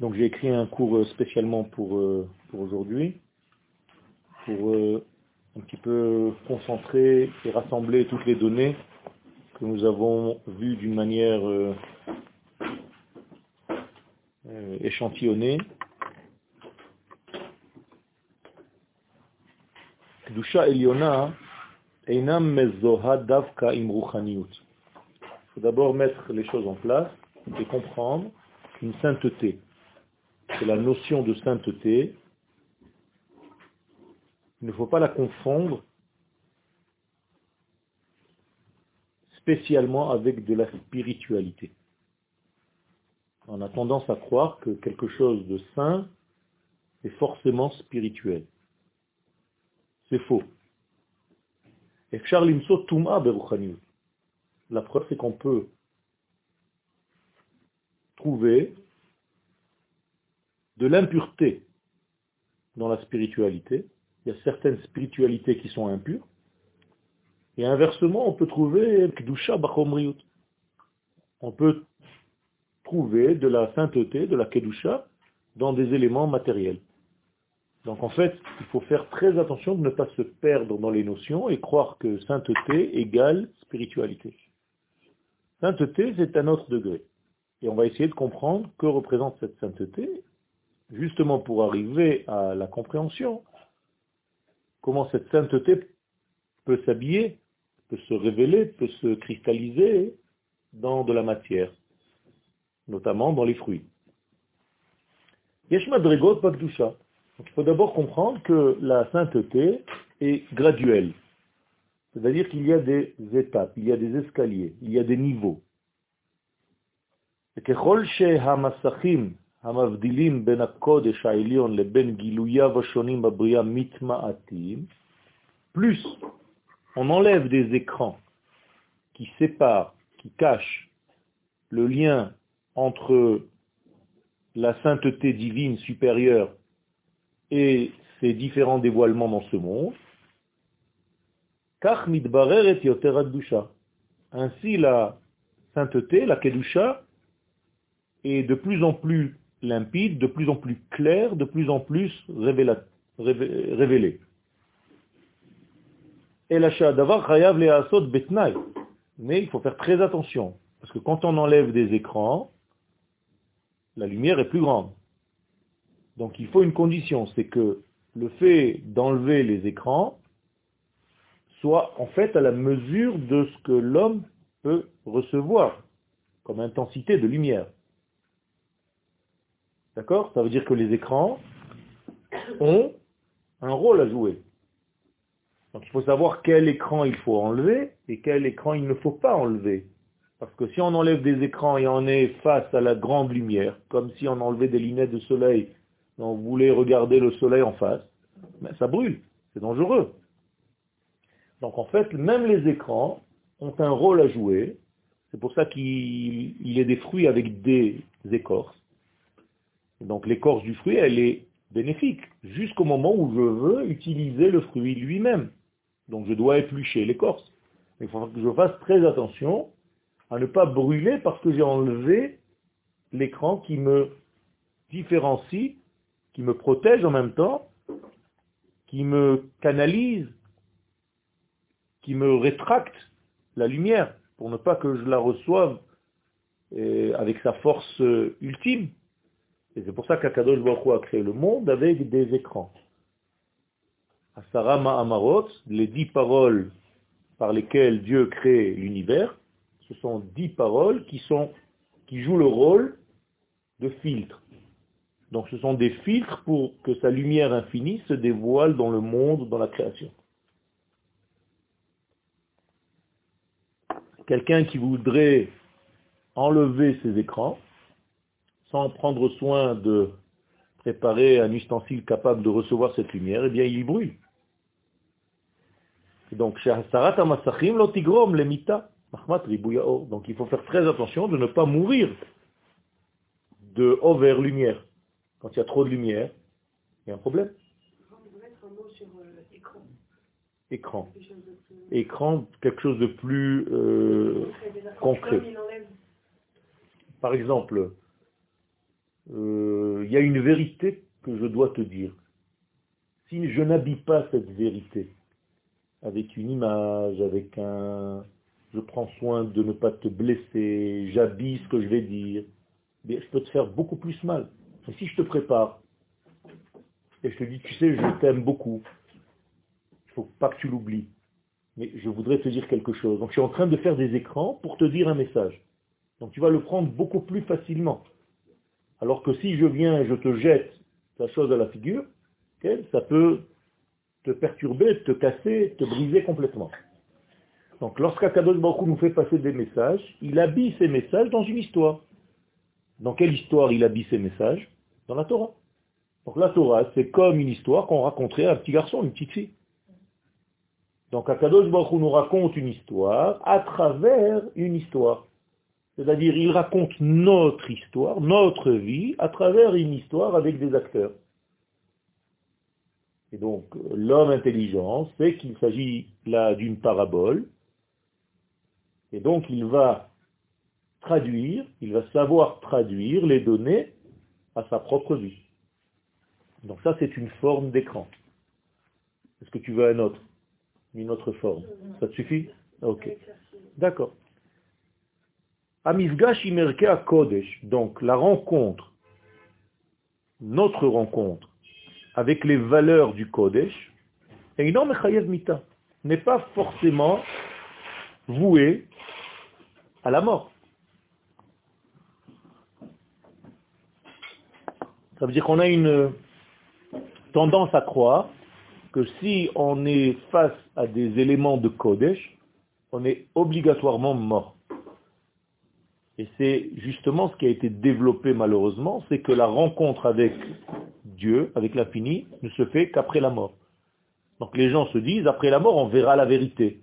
donc j'ai écrit un cours spécialement pour, euh, pour aujourd'hui, pour euh, un petit peu concentrer et rassembler toutes les données que nous avons vues d'une manière euh, échantillonnée. Kedusha Eliona Il faut d'abord mettre les choses en place et comprendre qu'une sainteté, c'est la notion de sainteté, il ne faut pas la confondre spécialement avec de la spiritualité. On a tendance à croire que quelque chose de saint est forcément spirituel. C'est faux. La preuve, c'est qu'on peut trouver de l'impureté dans la spiritualité. Il y a certaines spiritualités qui sont impures. Et inversement, on peut trouver On peut trouver de la sainteté, de la Kedusha, dans des éléments matériels. Donc en fait, il faut faire très attention de ne pas se perdre dans les notions et croire que sainteté égale spiritualité. Sainteté, c'est un autre degré. Et on va essayer de comprendre que représente cette sainteté, justement pour arriver à la compréhension, comment cette sainteté peut s'habiller, peut se révéler, peut se cristalliser dans de la matière, notamment dans les fruits. Yeshma Dregot Pakdusha il faut d'abord comprendre que la sainteté est graduelle. C'est-à-dire qu'il y a des étapes, il y a des escaliers, il y a des niveaux. Ben plus on enlève des écrans qui séparent, qui cachent le lien entre la sainteté divine supérieure et ces différents dévoilements dans ce monde, ainsi la sainteté, la kedusha, est de plus en plus limpide, de plus en plus claire, de plus en plus révélée. Mais il faut faire très attention, parce que quand on enlève des écrans, la lumière est plus grande. Donc il faut une condition, c'est que le fait d'enlever les écrans soit en fait à la mesure de ce que l'homme peut recevoir comme intensité de lumière. D'accord? Ça veut dire que les écrans ont un rôle à jouer. Donc il faut savoir quel écran il faut enlever et quel écran il ne faut pas enlever. Parce que si on enlève des écrans et on est face à la grande lumière, comme si on enlevait des lunettes de soleil vous voulez regarder le soleil en face, mais ça brûle, c'est dangereux. Donc en fait, même les écrans ont un rôle à jouer. C'est pour ça qu'il y a des fruits avec des écorces. Donc l'écorce du fruit, elle est bénéfique, jusqu'au moment où je veux utiliser le fruit lui-même. Donc je dois éplucher l'écorce. Il faut que je fasse très attention à ne pas brûler parce que j'ai enlevé l'écran qui me différencie qui me protège en même temps, qui me canalise, qui me rétracte la lumière pour ne pas que je la reçoive euh, avec sa force euh, ultime. Et c'est pour ça qu'Akadosh Baruch a créé le monde avec des écrans. Asarama Amarot, les dix paroles par lesquelles Dieu crée l'univers, ce sont dix paroles qui, qui jouent le rôle de filtre. Donc ce sont des filtres pour que sa lumière infinie se dévoile dans le monde, dans la création. Quelqu'un qui voudrait enlever ses écrans, sans prendre soin de préparer un ustensile capable de recevoir cette lumière, eh bien il y brûle. donc, donc il faut faire très attention de ne pas mourir de haut vers lumière. Quand il y a trop de lumière, il y a un problème. écran. Écran, quelque chose de plus euh, concret. Par exemple, euh, il y a une vérité que je dois te dire. Si je n'habille pas cette vérité avec une image, avec un... Je prends soin de ne pas te blesser, j'habille ce que je vais dire, mais je peux te faire beaucoup plus mal. Et si je te prépare, et je te dis, tu sais, je t'aime beaucoup, il ne faut pas que tu l'oublies, mais je voudrais te dire quelque chose. Donc je suis en train de faire des écrans pour te dire un message. Donc tu vas le prendre beaucoup plus facilement. Alors que si je viens et je te jette la chose à la figure, ça peut te perturber, te casser, te briser complètement. Donc lorsqu'Akadosh Baruch nous fait passer des messages, il habille ces messages dans une histoire. Dans quelle histoire il habille ces messages? Dans la Torah. Donc la Torah, c'est comme une histoire qu'on raconterait à un petit garçon, une petite fille. Donc Akadosh Baruch nous raconte une histoire à travers une histoire. C'est-à-dire, il raconte notre histoire, notre vie, à travers une histoire avec des acteurs. Et donc, l'homme intelligent sait qu'il s'agit là d'une parabole, et donc il va traduire, il va savoir traduire les données à sa propre vie. Donc ça, c'est une forme d'écran. Est-ce que tu veux un autre? Une autre forme Ça te suffit? Ok. D'accord. Amifgash Imerke Kodesh, donc la rencontre, notre rencontre avec les valeurs du Kodesh, n'est pas forcément voué à la mort. Ça veut dire qu'on a une tendance à croire que si on est face à des éléments de Kodesh, on est obligatoirement mort. Et c'est justement ce qui a été développé malheureusement, c'est que la rencontre avec Dieu, avec l'infini, ne se fait qu'après la mort. Donc les gens se disent, après la mort, on verra la vérité.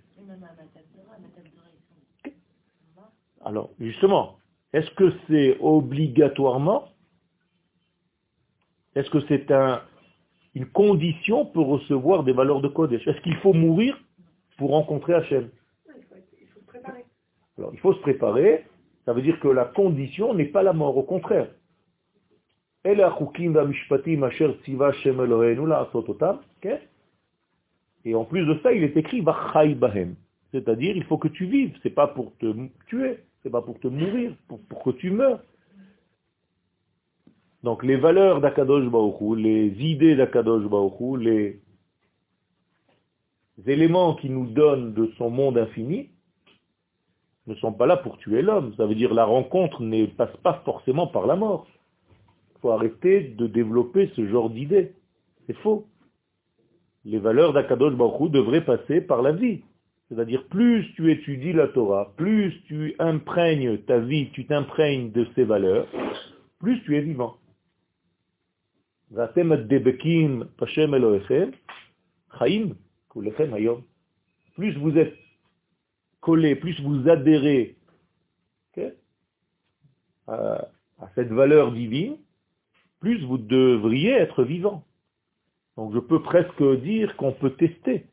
Alors, justement, est-ce que c'est obligatoirement Est-ce que c'est un, une condition pour recevoir des valeurs de Kodesh? Est-ce qu'il faut mourir pour rencontrer Hachem? Il faut se préparer. Alors, il faut se préparer, ça veut dire que la condition n'est pas la mort, au contraire. Et en plus de ça, il est écrit C'est-à-dire, il faut que tu vives. C'est pas pour te tuer, c'est pas pour te mourir, pour, pour que tu meurs. Donc les valeurs d'Akadosh Baruch les idées d'Akadosh Baruch les éléments qui nous donnent de son monde infini, ne sont pas là pour tuer l'homme. Ça veut dire la rencontre ne passe pas forcément par la mort. Il faut arrêter de développer ce genre d'idées. C'est faux. Les valeurs d'Akadosh Baruch devraient passer par la vie. C'est-à-dire, plus tu étudies la Torah, plus tu imprègnes ta vie, tu t'imprègnes de ces valeurs, plus tu es vivant. Plus vous êtes collé, plus vous adhérez à, cette valeur divine, plus vous devriez être vivant. Donc je peux presque dire qu'on peut tester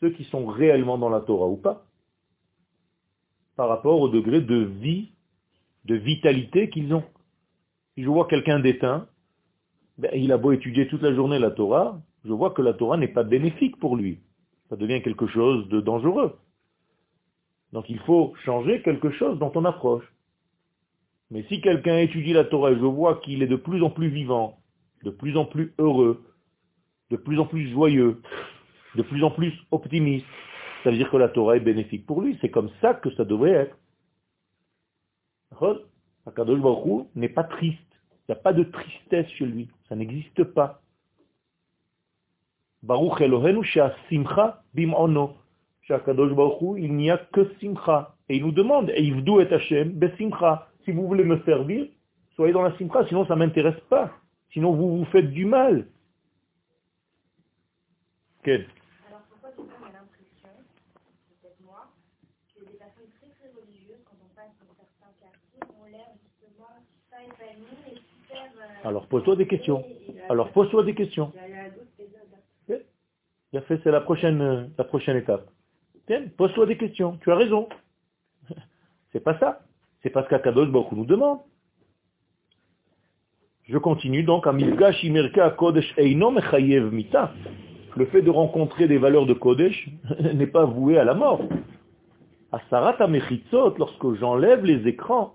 ceux qui sont réellement dans la Torah ou pas, par rapport au degré de vie, de vitalité qu'ils ont. Si je vois quelqu'un d'éteint, ben, il a beau étudier toute la journée la Torah, je vois que la Torah n'est pas bénéfique pour lui. Ça devient quelque chose de dangereux. Donc il faut changer quelque chose dans ton approche. Mais si quelqu'un étudie la Torah et je vois qu'il est de plus en plus vivant, de plus en plus heureux, de plus en plus joyeux, de plus en plus optimiste, ça veut dire que la Torah est bénéfique pour lui. C'est comme ça que ça devrait être. Akadosh Baruch n'est pas triste. Il n'y a pas de tristesse chez lui. Ça n'existe pas. Baruch Elohenu simcha il n'y a que simcha. Et il nous demande, et et Hashem, simcha. Si vous voulez me servir, soyez dans la simcha, sinon ça ne m'intéresse pas. Sinon vous vous faites du mal. Alors pose-toi des questions. Alors pose-toi des questions. Il a fait, c'est la prochaine, la prochaine étape. Pose-toi des questions. Tu as raison. C'est pas ça. C'est parce qu'Akadosh Baruch nous demande. Je continue donc à Kodesh Mita. Le fait de rencontrer des valeurs de Kodesh n'est pas voué à la mort. À Sarata lorsque j'enlève les écrans,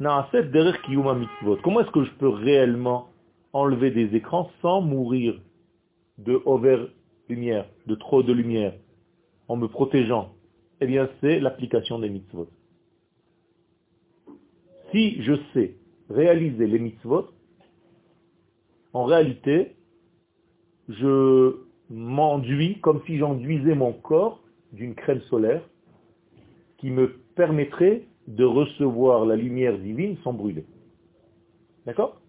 Comment est-ce que je peux réellement enlever des écrans sans mourir de over lumière, de trop de lumière, en me protégeant? Eh bien, c'est l'application des mitzvot. Si je sais réaliser les mitzvot, en réalité, je m'enduis comme si j'enduisais mon corps d'une crème solaire qui me permettrait de recevoir la lumière divine sans brûler. D'accord?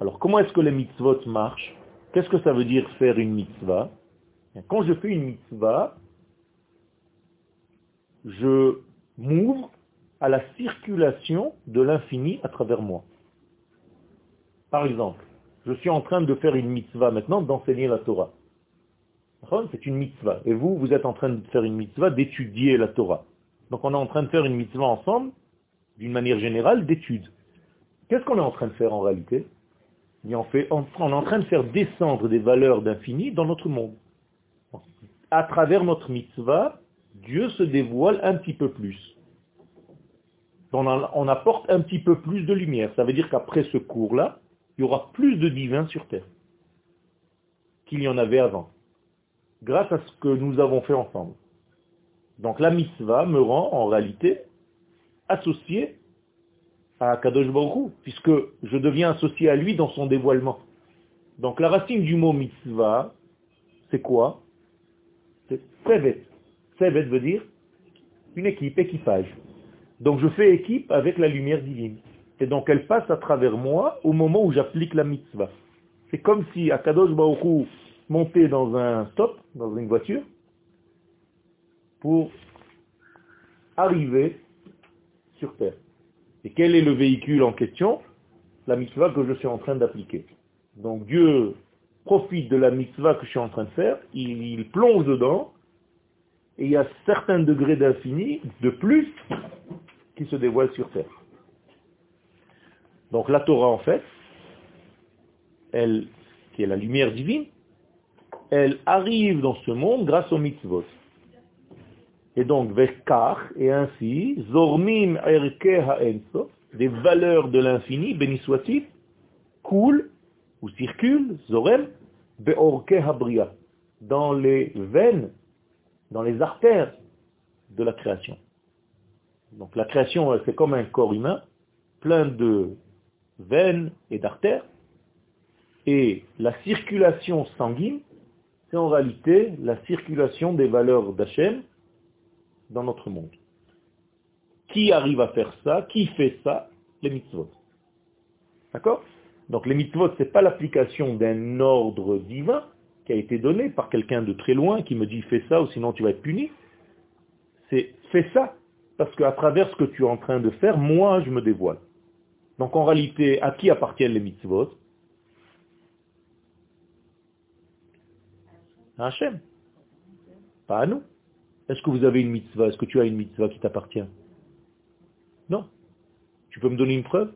Alors comment est-ce que les mitzvot marchent? Qu'est-ce que ça veut dire faire une mitzvah? Quand je fais une mitzvah, je m'ouvre à la circulation de l'infini à travers moi. Par exemple, je suis en train de faire une mitzvah maintenant, d'enseigner la Torah. C'est une mitzvah. Et vous, vous êtes en train de faire une mitzvah, d'étudier la Torah. Donc on est en train de faire une mitzvah ensemble, d'une manière générale, d'étude. Qu'est-ce qu'on est en train de faire en réalité? On, on est en train de faire descendre des valeurs d'infini dans notre monde. À travers notre mitzvah, Dieu se dévoile un petit peu plus on, apporte un petit peu plus de lumière. Ça veut dire qu'après ce cours-là, il y aura plus de divins sur Terre qu'il y en avait avant, grâce à ce que nous avons fait ensemble. Donc la mitzvah me rend en réalité associé à Kadosh Baruch puisque je deviens associé à lui dans son dévoilement. Donc la racine du mot mitzvah, c'est quoi? C'est sevet. Sevet veut dire une équipe, équipage. Donc je fais équipe avec la lumière divine. Et donc elle passe à travers moi au moment où j'applique la mitzvah. C'est comme si Akadosh Baruch montait dans un stop, dans une voiture, pour arriver sur Terre. Et quel est le véhicule en question? La mitzvah que je suis en train d'appliquer. Donc Dieu profite de la mitzvah que je suis en train de faire, il, plonge dedans, et il y a certains degrés d'infini de plus qui se dévoile sur terre. Donc la Torah, en fait, elle, qui est la lumière divine, elle arrive dans ce monde grâce au mitzvot. Et donc, Vekar, et ainsi, Zormim Enso, des valeurs de l'infini, béni soit-il, coulent, ou circulent, Zorem, Beorke Habria, dans les veines, dans les artères de la création. Donc la création, c'est comme un corps humain, plein de veines et d'artères. Et la circulation sanguine, c'est en réalité la circulation des valeurs d'Hachem dans notre monde. Qui arrive à faire ça? Qui fait ça? Les mitzvot. D'accord? Donc les mitzvot, ce n'est pas l'application d'un ordre divin qui a été donné par quelqu'un de très loin qui me dit fais ça ou sinon tu vas être puni. C'est fais ça parce qu'à travers ce que tu es en train de faire, moi, je me dévoile. Donc en réalité, à qui appartiennent les mitzvot? À Hachem. Pas à nous. Est-ce que vous avez une mitzvah? Est-ce que tu as une mitzvah qui t'appartient? Non. Tu peux me donner une preuve?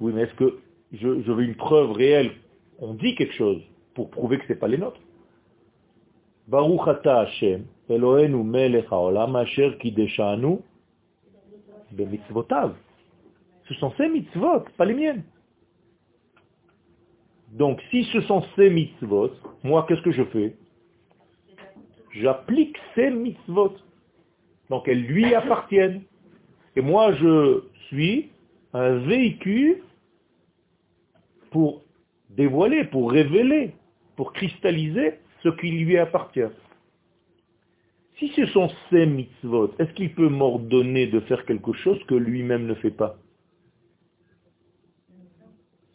Oui, mais est-ce que je, je veux une preuve réelle? On dit quelque chose pour prouver que ce n'est pas les nôtres. Baruch ata Hashem, Eloheinu melech haolam asher kideshanu bemitzvotav. Ce sont ces mitzvot, pas les miennes. Donc si ce sont ces mitzvot, moi qu'est-ce que je fais J'applique ces mitzvot. Donc elles lui appartiennent. Et moi je suis un véhicule pour dévoiler, pour révéler, pour cristalliser ce qui lui appartient. Si ce sont ses mitzvot, est-ce qu'il peut m'ordonner de faire quelque chose que lui-même ne fait pas?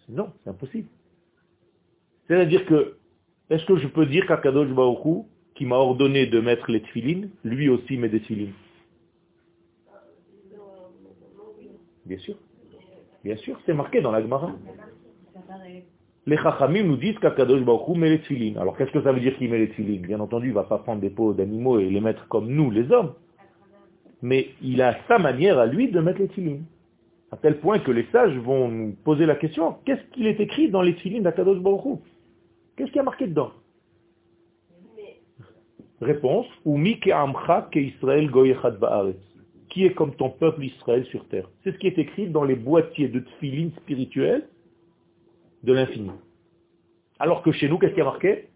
Non, c'est impossible. C'est-à-dire que, est-ce que je peux dire qu'Akadosh Baruch qui m'a ordonné de mettre les tefilines, lui aussi met des tefilines? Bien sûr. Bien sûr, c'est marqué dans la Gemara. Les Chachamim nous disent qu'Akadosh Baruch met les tfilines. Alors qu'est-ce que ça veut dire qu'il met les tfilines Bien entendu, il ne va pas prendre des peaux d'animaux et les mettre comme nous, les hommes. Mais il a sa manière à lui de mettre les tfilines. À tel point que les sages vont nous poser la question, qu'est-ce qu'il est écrit dans les tfilines d'Akadosh Baruch Qu'est-ce qu'il y a marqué dedans? Réponse, Qui est comme ton peuple Israël sur terre? C'est ce qui est écrit dans les boîtiers de tfilines spirituels de l'infini. Alors que chez nous, qu'est-ce qui a marqué?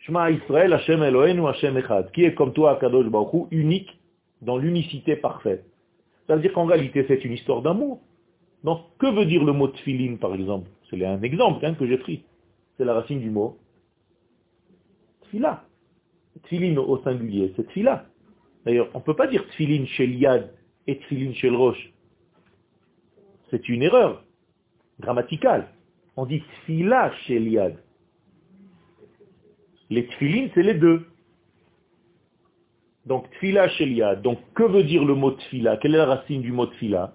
Shema Israël, Hashem Eloheinu, Hashem Echad, qui est comme toi, Kadosh Baruch unique dans l'unicité parfaite? Ça veut dire qu'en réalité, c'est une histoire d'amour. Donc, que veut dire le mot tfilin, par exemple? C'est un exemple hein, que j'ai pris. C'est la racine du mot tfila. Tfilin au singulier, c'est tfila. D'ailleurs, on ne peut pas dire tfilin chez l'yad et tfilin chez roche. C'est une erreur grammaticale. On dit tfila chez l'Iad. Les tfilines, c'est les deux. Donc tfila chez l'Iad. Donc que veut dire le mot tfila? Quelle est la racine du mot tfila?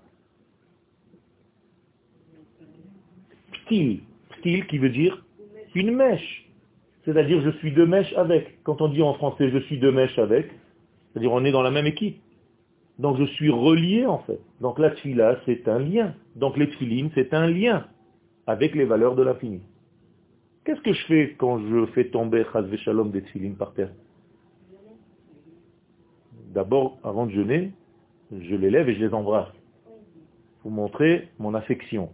Ptil. Ptil qui veut dire une mèche. C'est-à-dire je suis de mèche avec. Quand on dit en français je suis de mèche avec, c'est-à-dire on est dans la même équipe. Donc je suis relié en fait. Donc la tfila c'est un lien. Donc les tfilines c'est un lien avec les valeurs de l'infini. Qu'est-ce que je fais quand je fais tomber Chazve Shalom des tfilines par terre? D'abord, avant de jeûner, je les lève et je les embrasse pour montrer mon affection.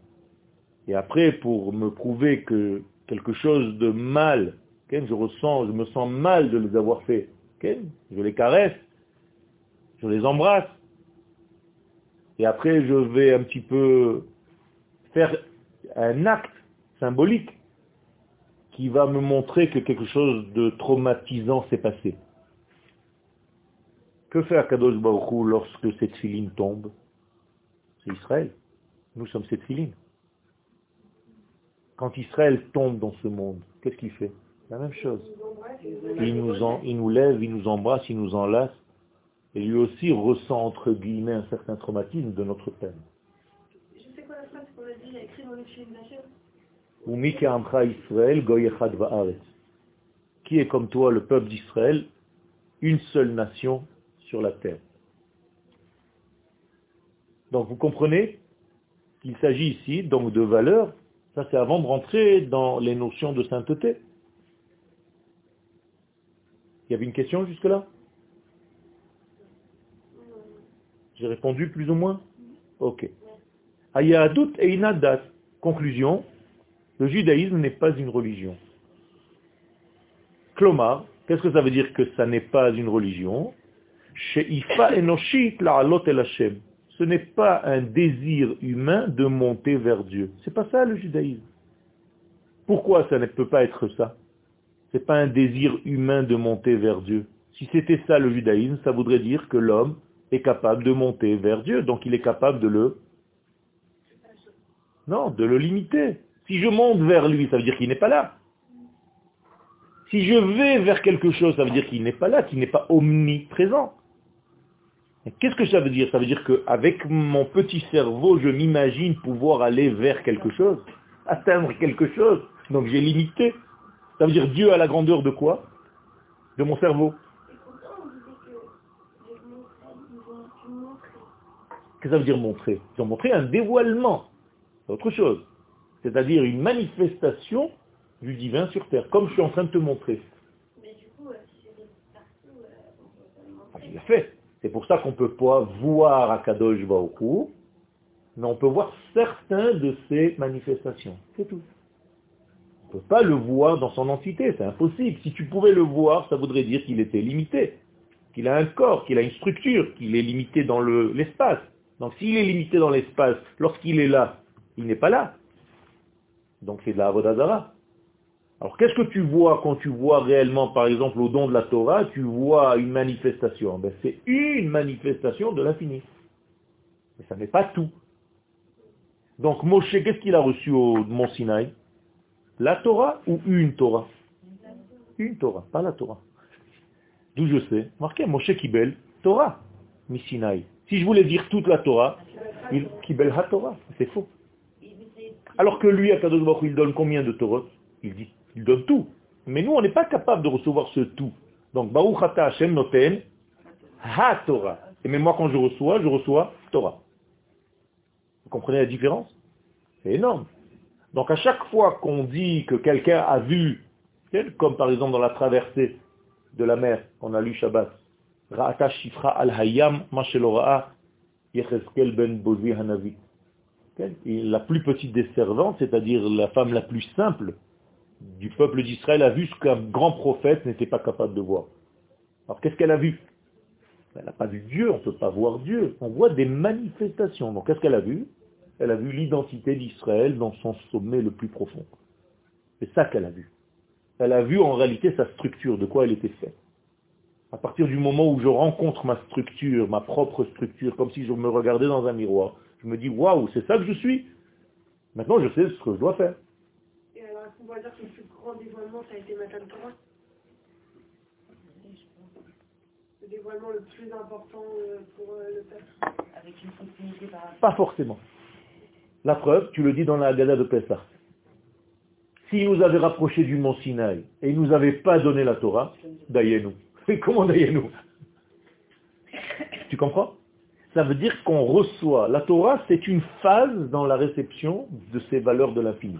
Et après, pour me prouver que quelque chose de mal, je ressens, je me sens mal de les avoir fait, je les caresse, je les embrasse. Et après, je vais un petit peu faire un acte symbolique qui va me montrer que quelque chose de traumatisant s'est passé. Que fait Akadosh Baruch lorsque cette filine tombe? C'est Israël. Nous sommes cette filine. Quand Israël tombe dans ce monde, qu'est-ce qu'il fait? La même chose. Il nous, il nous lève, il nous embrasse, il nous enlace. Et lui aussi ressent, entre guillemets, un certain traumatisme de notre peine. Qui est comme toi le peuple d'Israël, une seule nation sur la terre? Donc vous comprenez qu'il s'agit ici donc de valeurs, ça c'est avant de rentrer dans les notions de sainteté. Il y avait une question jusque-là? J'ai répondu plus ou moins? Ok. Ayadut et inadat. Conclusion, le judaïsme n'est pas une religion. Klomar, qu'est-ce que ça veut dire que ça n'est pas une religion? Ce n'est pas un désir humain de monter vers Dieu. C'est pas ça le judaïsme. Pourquoi ça ne peut pas être ça? C'est pas un désir humain de monter vers Dieu. Si c'était ça le judaïsme, ça voudrait dire que l'homme est capable de monter vers Dieu, donc il est capable de le non, de le limiter. Si je monte vers lui, ça veut dire qu'il n'est pas là. Si je vais vers quelque chose, ça veut dire qu'il n'est pas là, qu'il n'est pas omniprésent. Qu'est-ce que ça veut dire? Ça veut dire qu'avec mon petit cerveau, je m'imagine pouvoir aller vers quelque chose, atteindre quelque chose. Donc j'ai limité. Ça veut dire Dieu à la grandeur de quoi? De mon cerveau. Qu'est-ce que ça veut dire montrer? Ils ont montré un dévoilement. C'est autre chose. C'est-à-dire une manifestation du divin sur terre, comme je suis en train de te montrer. Mais du coup, si partout, euh, on peut fait. C'est pour ça qu'on ne peut pas voir Akadosh Baoku, mais on peut voir certains de ces manifestations. C'est tout. On ne peut pas le voir dans son entité, c'est impossible. Si tu pouvais le voir, ça voudrait dire qu'il était limité, qu'il a un corps, qu'il a une structure, qu'il est limité dans l'espace. Donc s'il est limité dans l'espace, lorsqu'il est là, il n'est pas là. Donc c'est de la Avodazara. Alors qu'est-ce que tu vois quand tu vois réellement, par exemple, au don de la Torah, tu vois une manifestation? Ben, C'est une manifestation de l'infini. Mais ça n'est pas tout. Donc Moshe, qu'est-ce qu'il a reçu au Mont Sinaï? La Torah ou une Torah? Une Torah, pas la Torah. D'où je sais, marqué Moshe Kibel, Torah, Sinaï. Si je voulais dire toute la Torah, il Kibel ha Torah, c'est faux. Alors que lui, Baruch Hu, il donne combien de Torah Il dit, il donne tout. Mais nous, on n'est pas capable de recevoir ce tout. Donc, Baruch Hashem Noten Ha Torah. Et même moi, quand je reçois, je reçois Torah. Vous comprenez la différence? C'est énorme. Donc, à chaque fois qu'on dit que quelqu'un a vu, comme par exemple dans la traversée de la mer, on a lu Shabbat, Ra'ata Shifra al-Hayam, Yecheskel ben Bozi Hanavi. La plus petite des servantes, c'est-à-dire la femme la plus simple du peuple d'Israël, a vu ce qu'un grand prophète n'était pas capable de voir. Alors qu'est-ce qu'elle a vu? Elle n'a pas vu Dieu, on ne peut pas voir Dieu. On voit des manifestations. Donc qu'est-ce qu'elle a vu? Elle a vu l'identité d'Israël dans son sommet le plus profond. C'est ça qu'elle a vu. Elle a vu en réalité sa structure, de quoi elle était faite. À partir du moment où je rencontre ma structure, ma propre structure, comme si je me regardais dans un miroir, je me dis, waouh, c'est ça que je suis. Maintenant, je sais ce que je dois faire. Qu'on va dire que le plus grand dévoilement, ça a été Matan Torah Le dévoilement le plus important euh, pour euh, le peuple Avec une continuité par Pas forcément. La preuve, tu le dis dans la Gada de Pessah. S'il nous avait rapproché du mont Sinaï et il ne nous avait pas donné la Torah, d'ailleurs nous. Mais comment nous Tu comprends? Ça veut dire qu'on reçoit. La Torah, c'est une phase dans la réception de ces valeurs de l'infini.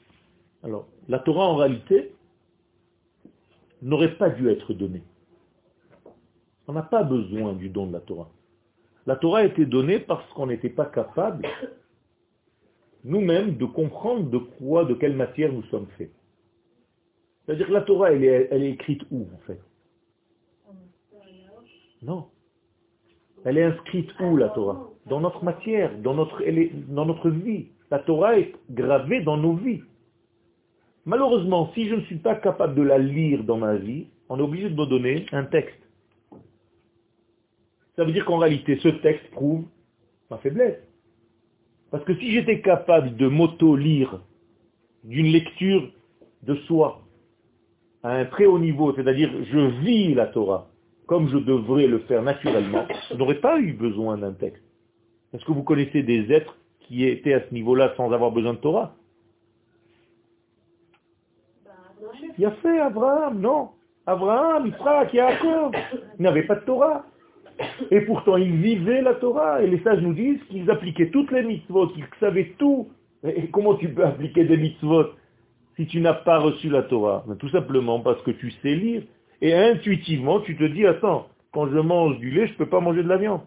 Alors, la Torah en réalité n'aurait pas dû être donnée. On n'a pas besoin du don de la Torah. La Torah a été donnée parce qu'on n'était pas capable nous-mêmes de comprendre de quoi, de quelle matière nous sommes faits. C'est-à-dire que la Torah, elle est, écrite où en fait? Non. Elle est inscrite où la Torah? Dans notre matière, dans notre vie. La Torah est gravée dans nos vies. Malheureusement, si je ne suis pas capable de la lire dans ma vie, on est obligé de me donner un texte. Ça veut dire qu'en réalité, ce texte prouve ma faiblesse. Parce que si j'étais capable de m'auto-lire d'une lecture de soi à un très haut niveau, c'est-à-dire je vis la Torah comme je devrais le faire naturellement, je n'aurais pas eu besoin d'un texte. Est-ce que vous connaissez des êtres qui étaient à ce niveau-là sans avoir besoin de Torah? Il a fait Abraham, non. Abraham, Israël, Yaakov, ils n'avaient pas de Torah. Et pourtant, ils vivaient la Torah. Et les sages nous disent qu'ils appliquaient toutes les mitzvot, qu'ils savaient tout. Et comment tu peux appliquer des mitzvot si tu n'as pas reçu la Torah? Ben, Tout simplement parce que tu sais lire. Et intuitivement, tu te dis, attends, quand je mange du lait, je ne peux pas manger de la viande.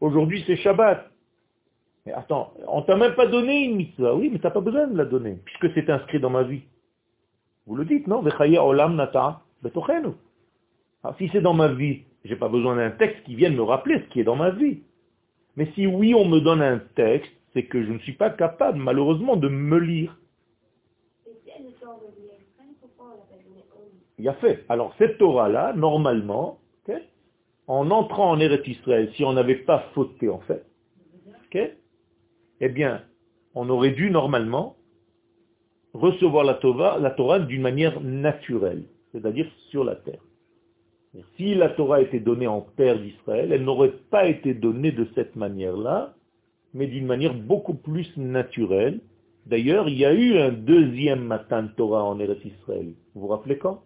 Aujourd'hui, c'est Shabbat. Mais attends, on t'a même pas donné une mitzvah. Oui, mais tu n'as pas besoin de la donner, puisque c'est inscrit dans ma vie. Vous le dites, non? Olam ah, Si c'est dans ma vie, j'ai pas besoin d'un texte qui vienne me rappeler ce qui est dans ma vie. Mais si oui, on me donne un texte, c'est que je ne suis pas capable, malheureusement, de me lire. Il y a fait. Alors cette Torah-là, normalement, en entrant en Eretz Israël, si on n'avait pas fauté en fait, eh bien, on aurait dû normalement recevoir la Torah, la Torah d'une manière naturelle, c'est-à-dire sur la terre. si la Torah était donnée en terre d'Israël, elle n'aurait pas été donnée de cette manière-là, mais d'une manière beaucoup plus naturelle. D'ailleurs, il y a eu un deuxième matin de Torah en Eretz Israël. Vous vous rappelez quand?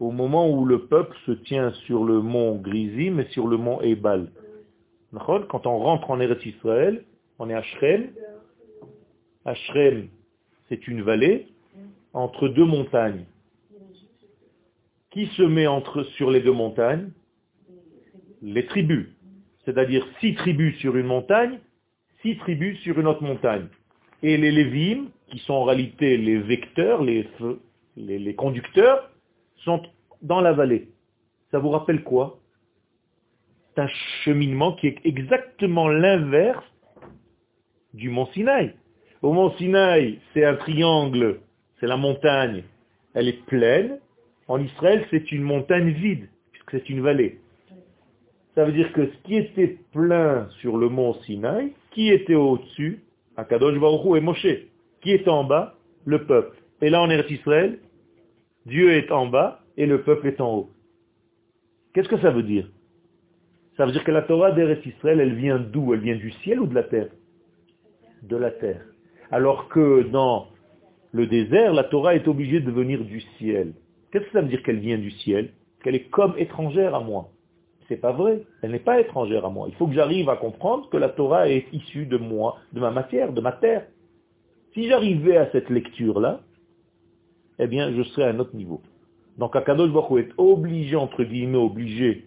Au moment où le peuple se tient sur le mont Grizim et sur le mont Ebal. Quand on rentre en Eretz Israël, on est à Shrem. À Shrem, c'est une vallée entre deux montagnes. Qui se met entre, sur les deux montagnes? Les tribus. C'est-à-dire six tribus sur une montagne, six tribus sur une autre montagne. Et les Lévim, qui sont en réalité les vecteurs, les, les conducteurs, sont dans la vallée. Ça vous rappelle quoi? C'est un cheminement qui est exactement l'inverse du mont Sinaï. Au mont Sinaï, c'est un triangle, c'est la montagne, elle est pleine. En Israël, c'est une montagne vide, puisque c'est une vallée. Ça veut dire que ce qui était plein sur le mont Sinaï, qui était au-dessus? Akadosh Baruch et Moshe. Qui est en bas? Le peuple. Et là, en Eretz Israël, Dieu est en bas et le peuple est en haut. Qu'est-ce que ça veut dire? Ça veut dire que la Torah d'Eretz Israël, elle vient d'où? Elle vient du ciel ou de la terre? De la terre. Alors que dans le désert, la Torah est obligée de venir du ciel. Qu'est-ce que ça veut dire qu'elle vient du ciel? Qu'elle est comme étrangère à moi. C'est pas vrai. Elle n'est pas étrangère à moi. Il faut que j'arrive à comprendre que la Torah est issue de moi, de ma matière, de ma terre. Si j'arrivais à cette lecture-là, eh bien, je serais à un autre niveau. Donc, Akadosh Baruch est obligé, entre guillemets, obligé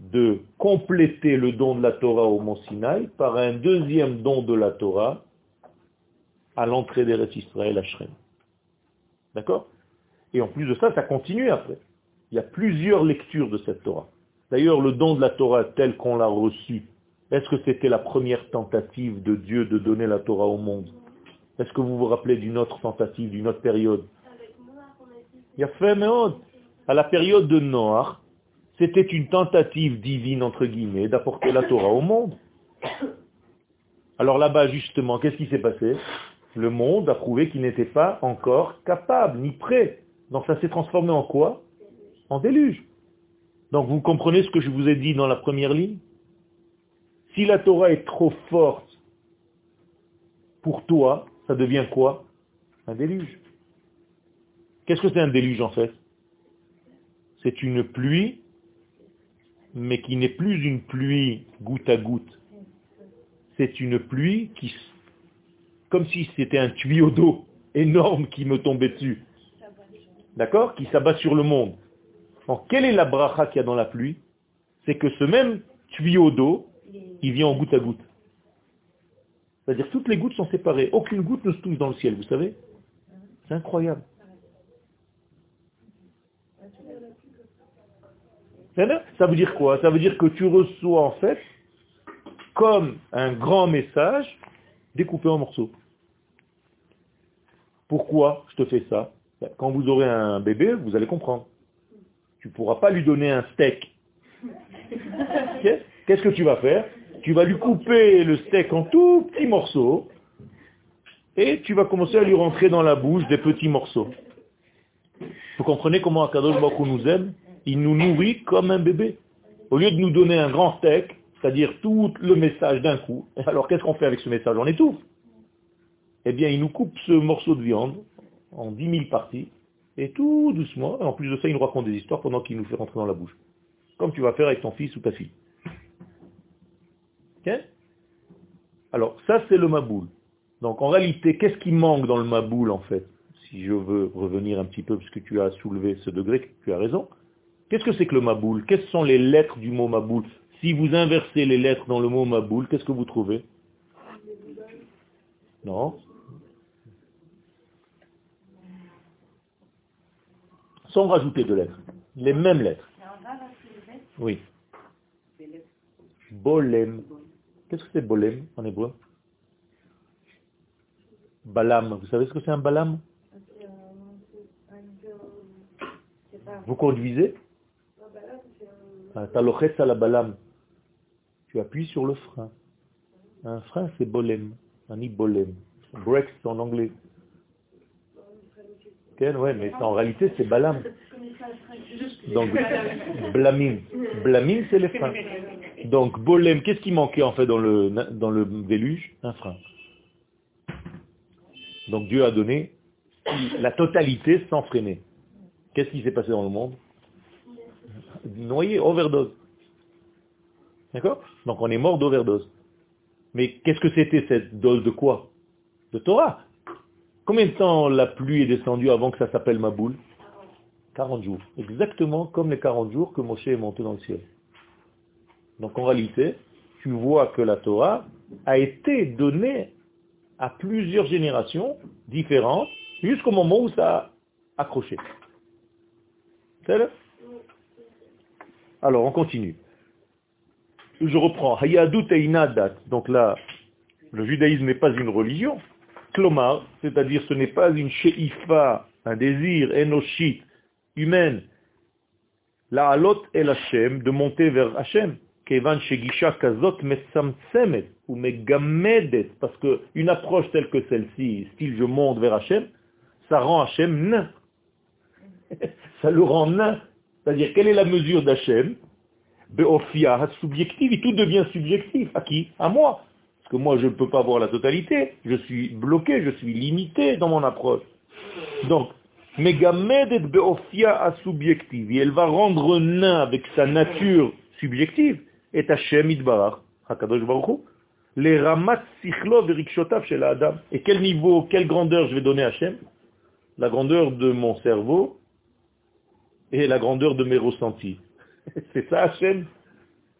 de compléter le don de la Torah au Mont Sinaï par un deuxième don de la Torah à l'entrée des restes Israël à Shrem. D'accord? Et en plus de ça, ça continue après. Il y a plusieurs lectures de cette Torah. D'ailleurs, le don de la Torah tel qu'on l'a reçu, est-ce que c'était la première tentative de Dieu de donner la Torah au monde? Est-ce que vous vous rappelez d'une autre tentative, d'une autre période? Il y a fait À la période de Noach, c'était une tentative divine, entre guillemets, d'apporter la Torah au monde. Alors là-bas, justement, qu'est-ce qui s'est passé? Le monde a prouvé qu'il n'était pas encore capable, ni prêt. Donc ça s'est transformé en quoi? En déluge. Donc vous comprenez ce que je vous ai dit dans la première ligne? Si la Torah est trop forte pour toi, ça devient quoi? Un déluge. Qu'est-ce que c'est un déluge en fait? C'est une pluie, mais qui n'est plus une pluie goutte à goutte. C'est une pluie qui, comme si c'était un tuyau d'eau énorme qui me tombait dessus. D'accord? Qui s'abat sur le monde. Donc, quelle est la bracha qu'il y a dans la pluie? C'est que ce même tuyau d'eau, il vient en goutte à goutte. C'est-à-dire toutes les gouttes sont séparées. Aucune goutte ne se touche dans le ciel, vous savez? C'est incroyable. Ça veut dire quoi? Ça veut dire que tu reçois en fait comme un grand message découpé en morceaux. Pourquoi je te fais ça? Quand vous aurez un bébé, vous allez comprendre. Tu ne pourras pas lui donner un steak. Qu'est-ce que tu vas faire? Tu vas lui couper le steak en tout petits morceaux et tu vas commencer à lui rentrer dans la bouche des petits morceaux. Vous comprenez comment Akadosh Baruch nous aime? Il nous nourrit comme un bébé. Au lieu de nous donner un grand steak, c'est-à-dire tout le message d'un coup, alors qu'est-ce qu'on fait avec ce message? On étouffe. Eh bien, il nous coupe ce morceau de viande en dix mille parties et tout doucement, en plus de ça, il nous raconte des histoires pendant qu'il nous fait rentrer dans la bouche. Comme tu vas faire avec ton fils ou ta fille. Alors, ça c'est le maboul. Donc en réalité, qu'est-ce qui manque dans le maboul en fait? Si je veux revenir un petit peu, puisque tu as soulevé ce degré, tu as raison. Qu'est-ce que c'est que le maboul? Quelles sont les lettres du mot maboul? Si vous inversez les lettres dans le mot maboul, qu'est-ce que vous trouvez? Non sans rajouter de lettres. Les mêmes lettres. Oui. Bolem. Qu'est-ce que c'est bolem en hébreu? Balam. Vous savez ce que c'est un balam? Vous conduisez ah, à la balam. Tu appuies sur le frein. Un frein, c'est bolem. Un bolem. Brakes en anglais ouais, mais en réalité, c'est Balam. Donc, Blamim. Blamim, c'est les freins. Donc, Bolem, qu'est-ce qui manquait en fait dans le, dans le déluge? Un frein. Donc, Dieu a donné la totalité sans freiner. Qu'est-ce qui s'est passé dans le monde? Noyé, overdose. D'accord? Donc, on est mort d'overdose. Mais qu'est-ce que c'était cette dose de quoi? De Torah. Combien de temps la pluie est descendue avant que ça s'appelle ma boule? 40 jours. Exactement comme les 40 jours que Moshe est monté dans le ciel. Donc en réalité, tu vois que la Torah a été donnée à plusieurs générations différentes jusqu'au moment où ça a accroché. C'est Alors on continue. je reprends, donc là, le judaïsme n'est pas une religion, Klomar, c'est-à-dire ce n'est pas une sheifa, un désir enoshit, humaine, la alot el Hashem, de monter vers Hashem, kevan shegisha kazot mesamsemet, ou megamedet, parce qu'une approche telle que celle-ci, style je monte vers Hashem, ça rend Hashem nain. ça le rend nain. C'est-à-dire, quelle est la mesure d'Hachem? Beofia, subjectif, et tout devient subjectif. À qui? À moi. Parce que moi, je ne peux pas voir la totalité. Je suis bloqué, je suis limité dans mon approche. Donc, Megamedet beofia subjectif. Et elle va rendre nain avec sa nature subjective. Et Hachem idbarach, Hakadosh Baruch les ramat sichlo verikshotaf chez Adam. Et quel niveau, quelle grandeur je vais donner à Hachem? La grandeur de mon cerveau et la grandeur de mes ressentis. c'est ça Hachem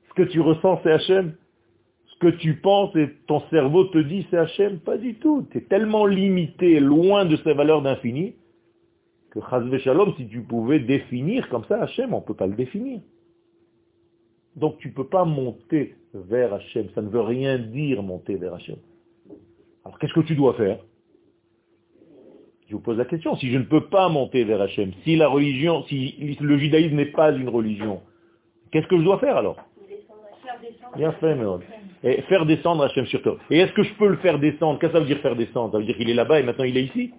Ce que tu ressens, c'est Hachem Ce que tu penses et ton cerveau te dit, c'est Hachem Pas du tout. Tu es tellement limité, loin de ces valeurs d'infini, que Chazve Shalom, si tu pouvais définir comme ça Hachem, on ne peut pas le définir. Donc tu ne peux pas monter vers Hachem. Ça ne veut rien dire monter vers Hachem. Alors qu'est-ce que tu dois faire? Je vous pose la question, si je ne peux pas monter vers Hachem, si la religion, si le judaïsme n'est pas une religion, qu'est-ce que je dois faire alors? Bien fait, Et faire descendre Hachem sur toi. Et est-ce que je peux le faire descendre? Qu'est-ce que ça veut dire faire descendre? Ça veut dire qu'il est là-bas et maintenant il est ici?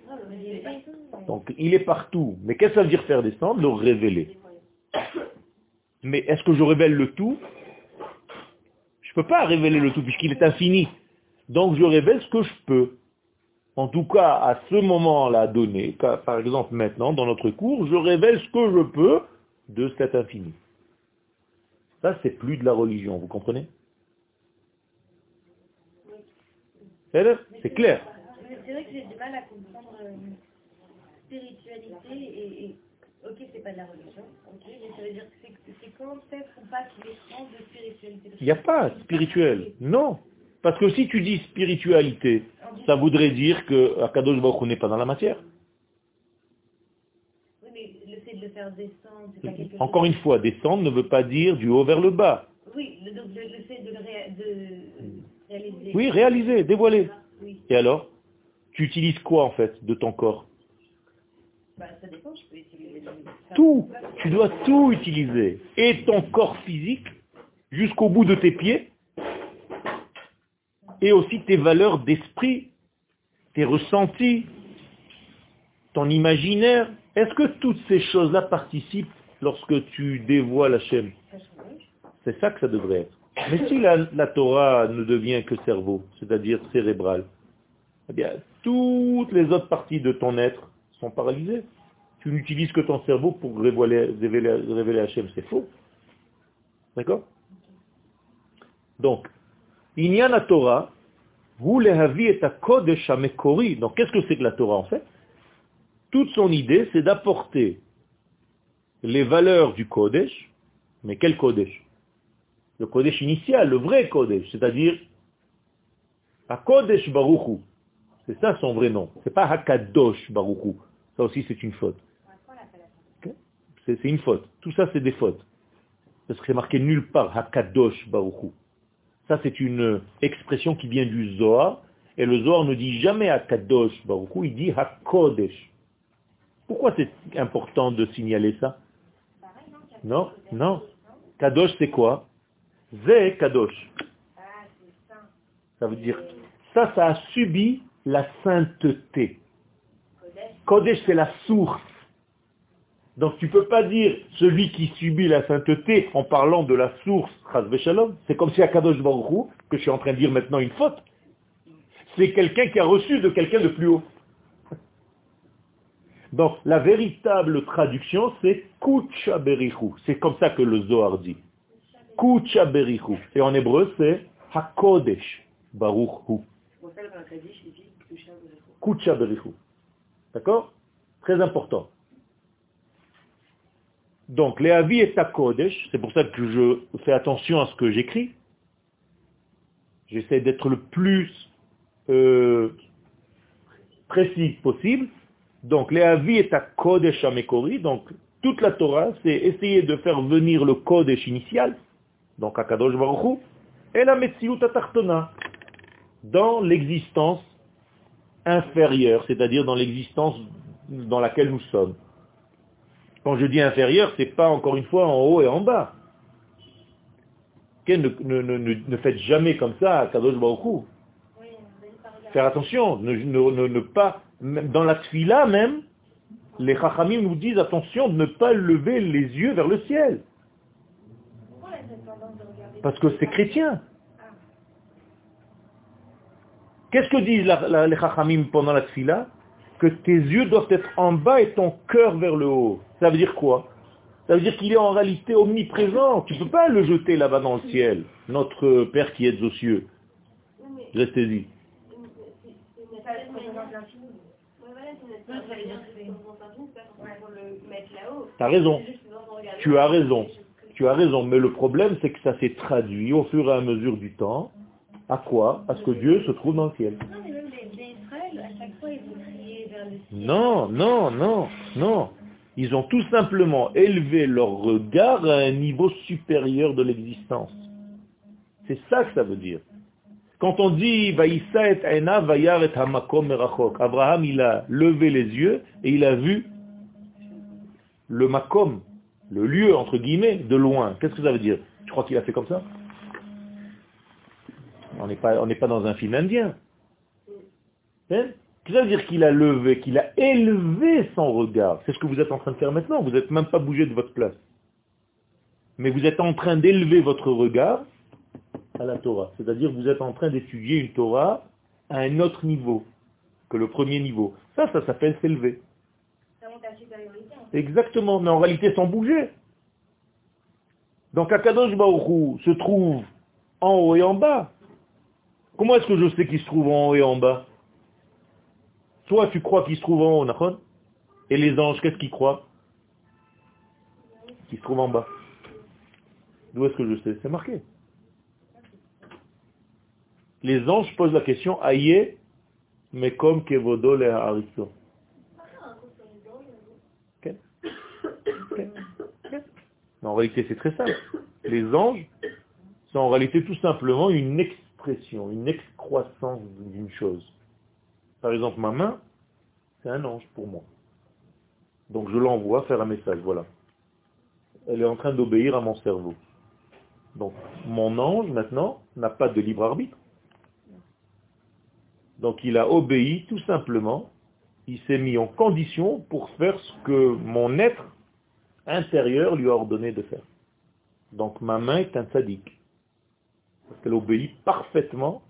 Donc il est partout. Mais qu'est-ce que ça veut dire faire descendre? Le révéler. Mais est-ce que je révèle le tout? Je ne peux pas révéler le tout puisqu'il est infini. Donc je révèle ce que je peux en tout cas à ce moment-là donné, par exemple maintenant dans notre cours, je révèle ce que je peux de cet infini. Ça, c'est plus de la religion, vous comprenez? C'est clair. C'est vrai que j'ai du mal à comprendre euh, spiritualité et, et, ok, c'est pas de la religion, ok, mais ça veut dire que c'est quand peut-être on passe l'écran de spiritualité? Il n'y a pas spirituel, non. Parce que si tu dis spiritualité, ça voudrait dire que Akadosh Baruch n'est pas dans la matière. Oui, mais le fait de le faire descendre, c'est pas quelque Encore une fois, descendre ne veut pas dire du haut vers le bas. Oui, le, le, fait de, le réaliser. Oui, réaliser, dévoiler. Et alors Tu utilises quoi en fait de ton corps? Bah, ça dépend, je peux utiliser tout. Tu dois tout utiliser. Et ton corps physique, jusqu'au bout de tes pieds, et aussi tes valeurs d'esprit, tes ressentis, ton imaginaire. Est-ce que toutes ces choses-là participent lorsque tu dévoiles chaîne C'est ça que ça devrait être. Mais si la, Torah ne devient que cerveau, c'est-à-dire cérébral, eh bien, toutes les autres parties de ton être sont paralysées. Tu n'utilises que ton cerveau pour révéler, révéler, révéler Hachem, c'est faux. D'accord? Donc, la Torah, vous l'avez et Kodesh Mekori. Donc qu'est-ce que c'est que la Torah en fait? Toute son idée, c'est d'apporter les valeurs du Kodesh, mais quel Kodesh? Le Kodesh initial, le vrai Kodesh, c'est-à-dire Kodesh Baruchu. C'est ça son vrai nom. C'est pas Hakadosh Baruchu. Ça aussi c'est une faute. C'est une faute. Tout ça c'est des fautes. Parce que c'est marqué nulle part Hakadosh Baruchu. Ça, c'est une expression qui vient du Zohar. Et le Zohar ne dit jamais à Kadosh Baruch il dit Hakodesh. Pourquoi c'est important de signaler ça? Non, non. Kadosh, c'est quoi? Zé Kadosh. Ça veut dire, ça, ça a subi la sainteté. Kodesh, c'est la source. Donc tu ne peux pas dire celui qui subit la sainteté en parlant de la source, c'est comme si à Kadosh Baruch que je suis en train de dire maintenant une faute, c'est quelqu'un qui a reçu de quelqu'un de plus haut. Donc la véritable traduction c'est Kucha Berichu. C'est comme ça que le Zohar dit. Kucha Berichu. Et en hébreu c'est Hakodesh Baruch Hu. Kucha Berichu. D'accord? Très important. Donc, les avis est à Kodesh, c'est pour ça que je fais attention à ce que j'écris. J'essaie d'être le plus euh, précis possible. Donc, les avis est à Kodesh Amekori. Donc, toute la Torah, c'est essayer de faire venir le Kodesh initial, donc à Kadosh Baruch Et la Metsiout Atartona, dans l'existence inférieure, c'est-à-dire dans l'existence dans laquelle nous sommes. Quand je dis inférieure, c'est pas encore une fois en haut et en bas. Ne, faites jamais comme ça à Kadosh Faire attention, ne, pas, dans la tfila même, les chachamim nous disent attention de ne pas lever les yeux vers le ciel. Parce que c'est chrétien. Qu'est-ce que disent les chachamim pendant la tfila? Que tes yeux doivent être en bas et ton cœur vers le haut. Ça veut dire quoi? Ça veut dire qu'il est en réalité omniprésent. Tu ne peux pas le jeter là-bas dans le ciel, notre Père qui est aux cieux. Restez-y. Tu as raison. Tu as raison. Tu as raison. Mais le problème, c'est que ça s'est traduit au fur et à mesure du temps. À quoi? À ce que Dieu se trouve dans le ciel. Non, non, non, non. Ils ont tout simplement élevé leur regard à un niveau supérieur de l'existence. C'est ça que ça veut dire. Quand on dit Abraham, il a levé les yeux et il a vu le makom, le lieu, entre guillemets, de loin. Qu'est-ce que ça veut dire? Tu crois qu'il a fait comme ça? On n'est pas, pas dans un film indien. Hein? Qu'est-ce que ça veut dire qu'il a levé, qu'il a élevé son regard C'est ce que vous êtes en train de faire maintenant. Vous n'êtes même pas bougé de votre place. Mais vous êtes en train d'élever votre regard à la Torah. C'est-à-dire vous êtes en train d'étudier une Torah à un autre niveau que le premier niveau. Ça, ça s'appelle s'élever. Exactement, mais en réalité sans bouger. Donc Akadosh Baruch se trouve en haut et en bas. Comment est-ce que je sais qu'il se trouve en haut et en bas? Toi, tu crois qu'il se trouve en haut, Nachon? Et les anges, qu'est-ce qu'ils croient? Qu'ils se trouvent en bas. D'où est-ce que je sais? C'est marqué les anges posent la question, Aïe, mais comme Kevodo le Haristo. En réalité, c'est très simple. Les anges sont en réalité tout simplement une expression, une excroissance d'une chose. Par exemple, ma main, c'est un ange pour moi. Donc je l'envoie faire un message, voilà. Elle est en train d'obéir à mon cerveau. Donc mon ange, maintenant, n'a pas de libre arbitre. Donc il a obéi tout simplement, il s'est mis en condition pour faire ce que mon être intérieur lui a ordonné de faire. Donc ma main est un sadique. Parce qu'elle obéit parfaitement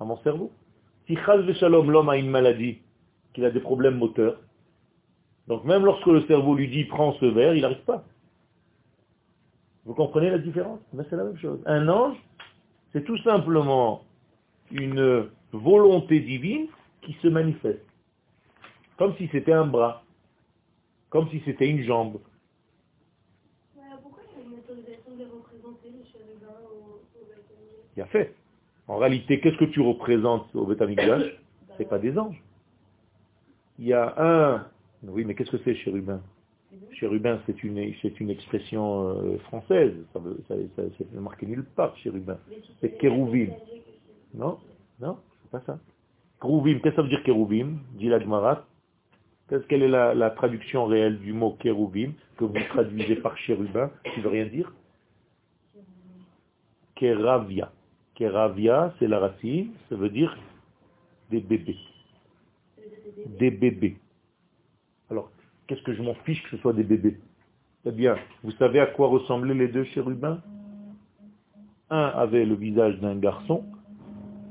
à mon cerveau. Si Chaz Shalom, l'homme a une maladie, qu'il a des problèmes moteurs, donc même lorsque le cerveau lui dit prends ce verre, il n'arrive pas. Vous comprenez la différence? Mais c'est la même chose. Un ange, c'est tout simplement une volonté divine qui se manifeste. Comme si c'était un bras, comme si c'était une jambe. Pourquoi il y a une autorisation de représenter les chérubins au, Il y a fait. En réalité, qu'est-ce que tu représentes au Ce C'est pas des anges. Il y a un... Oui, mais qu'est-ce que c'est chérubin Chérubin, c'est une, une expression euh, française. Ça, c'est marqué nulle part, chérubin. C'est kérouvim. Non Non pas ça. qu'est-ce que ça veut dire kérouvim dit la Quelle est la, traduction réelle du mot kérouvim que vous traduisez par chérubin qui veut rien dire? Kéravia. Kéravia, c'est la racine, ça veut dire des bébés. Des bébés. Alors, qu'est-ce que je m'en fiche que ce soit des bébés? Eh bien, vous savez à quoi ressemblaient les deux chérubins? Un avait le visage d'un garçon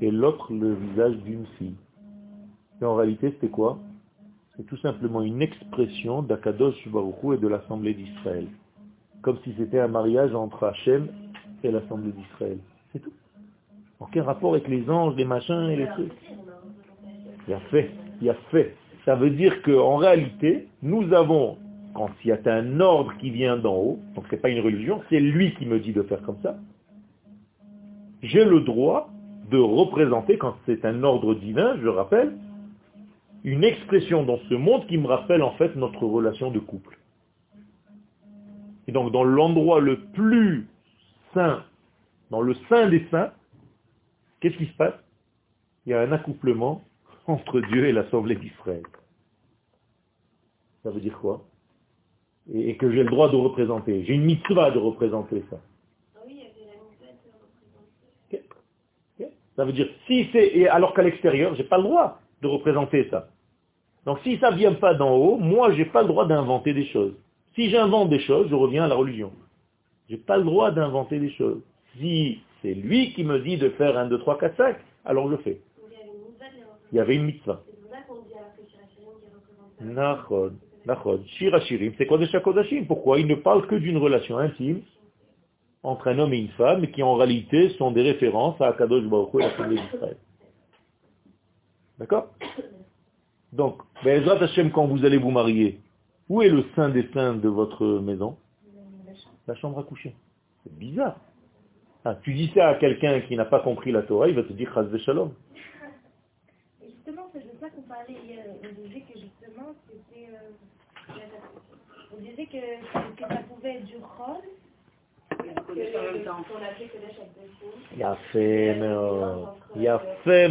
et l'autre le visage d'une fille. Et en réalité, c'était quoi? C'est tout simplement une expression d'Akadosh Baruchou et de l'Assemblée d'Israël. Comme si c'était un mariage entre Hachem et l'Assemblée d'Israël. C'est tout. Aucun rapport avec les anges, les machins et les trucs? Il y a fait, il y a fait. Ça veut dire qu'en réalité, nous avons, quand il y a un ordre qui vient d'en haut, donc ce n'est pas une religion, c'est lui qui me dit de faire comme ça, j'ai le droit de représenter, quand c'est un ordre divin, je rappelle, une expression dans ce monde qui me rappelle en fait notre relation de couple. Et donc dans l'endroit le plus saint dans le sein des saints, qu'est-ce qui se passe? Il y a un accouplement entre Dieu et l'Assemblée d'Israël. Ça veut dire quoi? Et, que j'ai le droit de représenter. J'ai une mitzvah de représenter ça. Ah oui, il y avait la mitzvah de représenter. Ça veut dire, si c'est, alors qu'à l'extérieur, j'ai pas le droit de représenter ça. Donc si ça vient pas d'en haut, moi j'ai pas le droit d'inventer des choses. Si j'invente des choses, je reviens à la religion. J'ai pas le droit d'inventer des choses. Si c'est lui qui me dit de faire un, deux, trois, quatre, cinq, alors je fais. Il y avait une mitzvah. Nachon, nachon. Shirachirim, c'est Kodesh HaKodashim. Pourquoi Il ne parle que d'une relation intime entre un homme et une femme, qui en réalité sont des références à Akadosh Baruch Hu et à d'Israël. D'accord? Donc, Bezrat Hashem, quand vous allez vous marier, où est le sein des saints de votre maison? La chambre à coucher. C'est bizarre. Ah, tu dis ça à quelqu'un qui n'a pas compris la Torah, il va te dire Chaz Shalom. Justement, c'est de ça qu'on parlait hier. On disait que justement, c'était... Euh, on disait que, que, ça pouvait être du rôle. Il y a fait, il y a fait,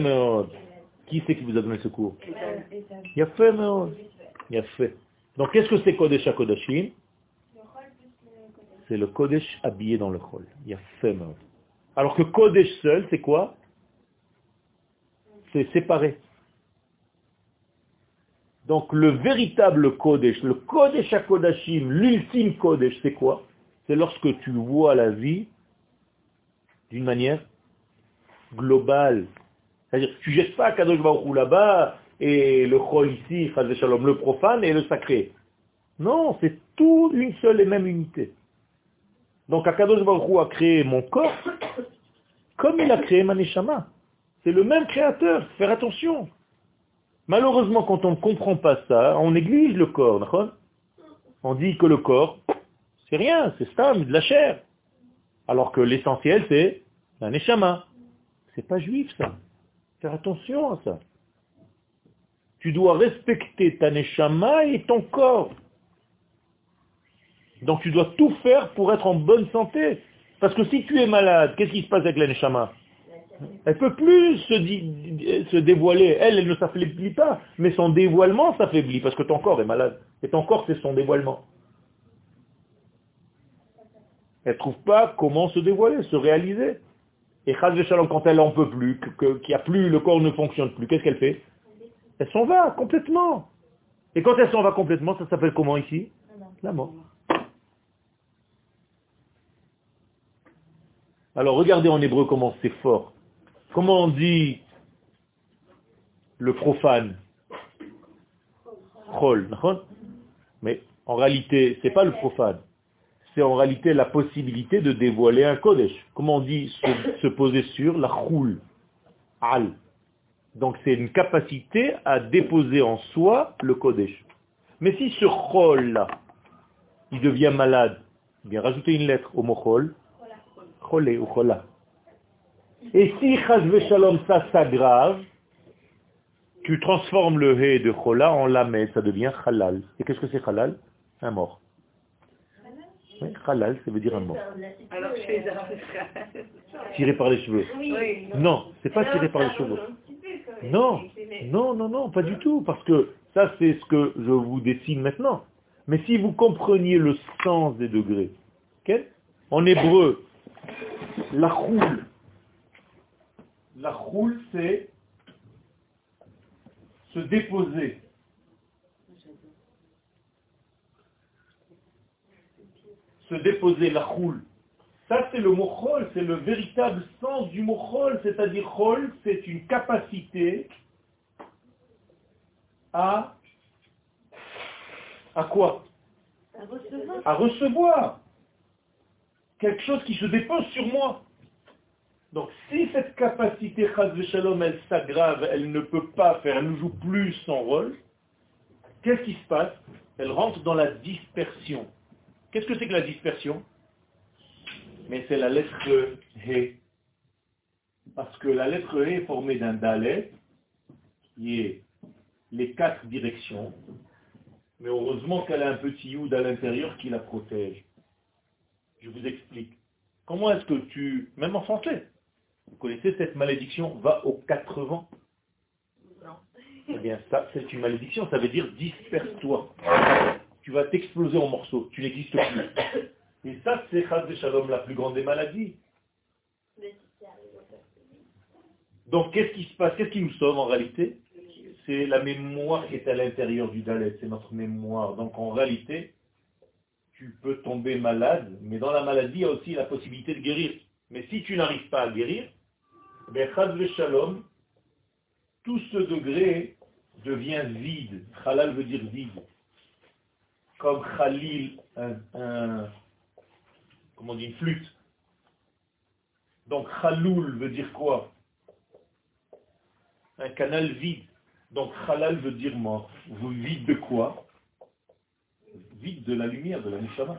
qui c'est qui vous a donné ce cours Il y a fait, il y a fait. Donc qu'est-ce que c'est Kodesh HaKodashim? C'est le Kodesh habillé dans le Chol. Il y a fait, Alors que Kodesh seul, c'est quoi? C'est séparé. Donc le véritable Kodesh, le Kodesh HaKodashim, l'ultime Kodesh, c'est quoi? C'est lorsque tu vois la vie d'une manière globale, c'est-à-dire, tu jettes pas Kadosh Baruch là-bas et le chol ici, le profane et le sacré. Non, c'est tout une seule et même unité. Donc Akadosh Baruch a créé mon corps comme il a créé ma neshama. C'est le même créateur, faire attention. Malheureusement, quand on ne comprend pas ça, on néglige le corps. On dit que le corps, c'est rien, c'est stable, de la chair. Alors que l'essentiel, c'est la neshama. C'est pas juif, ça. Faire attention à ça. Tu dois respecter ta neshama et ton corps. Donc tu dois tout faire pour être en bonne santé. Parce que si tu es malade, qu'est-ce qui se passe avec la neshama? Elle ne peut plus se, dévoiler. Elle, elle ne s'affaiblit pas. Mais son dévoilement s'affaiblit parce que ton corps est malade. Et ton corps, c'est son dévoilement. Elle ne trouve pas comment se dévoiler, se réaliser. Et Shalom, quand elle n'en peut plus, qu'il a plus, le corps ne fonctionne plus, qu'est-ce qu'elle fait? Elle s'en va complètement. Et quand elle s'en va complètement, ça s'appelle comment ici? La mort. Alors regardez en hébreu comment c'est fort. Comment on dit le profane? Chol, Mais en réalité, c'est pas le profane c'est en réalité la possibilité de dévoiler un Kodesh. Comment on dit se, poser sur la roule, al? Donc c'est une capacité à déposer en soi le Kodesh. Mais si ce Chol il devient malade, il bien rajouter une lettre au mot Chol, Cholé ou Chola. Et si Chazve Shalom ça s'aggrave, tu transformes le He de Chola en Lamed, ça devient Halal. Et qu'est-ce que c'est Halal Un mort. Oui, halal, ça veut dire un mort. Alors, Tiré par les cheveux. Non, c'est pas tiré par les cheveux. Non, non, non, non, pas du tout, parce que ça, c'est ce que je vous dessine maintenant. Mais si vous compreniez le sens des degrés, en hébreu, la roule, la roule, c'est se déposer se déposer la choule. Ça, c'est le mot chol, c'est le véritable sens du mot chol, c'est-à-dire chol, c'est une capacité à, à quoi? À recevoir. À recevoir. Quelque chose qui se dépose sur moi. Donc, si cette capacité, shalom, elle s'aggrave, elle ne peut pas faire, elle ne joue plus son rôle, qu'est-ce qui se passe? Elle rentre dans la dispersion. Qu'est-ce que c'est que la dispersion? Mais c'est la lettre He. Parce que la lettre He est formée d'un dalet, qui est les quatre directions, mais heureusement qu'elle a un petit youd à l'intérieur qui la protège. Je vous explique. Comment est-ce que tu, même en français, vous connaissez cette malédiction, va aux quatre vents Non. Eh bien, ça, c'est une malédiction, ça veut dire disperse-toi. Tu vas t'exploser en morceaux, tu n'existes plus. Et ça, c'est Chaz de Shalom, la plus grande des maladies. Donc, qu'est-ce qui se passe? Qu'est-ce qui nous sauve en réalité? C'est la mémoire qui est à l'intérieur du Dalet, c'est notre mémoire. Donc, en réalité, tu peux tomber malade, mais dans la maladie, il y a aussi la possibilité de guérir. Mais si tu n'arrives pas à guérir, ben, tout ce degré devient vide. Halal veut dire vide. Comme Khalil, un, comment on une flûte. Donc Khaloul veut dire quoi? Un canal vide. Donc Halal veut dire mort. Vous vide de quoi? De la lumière, de la Neshama.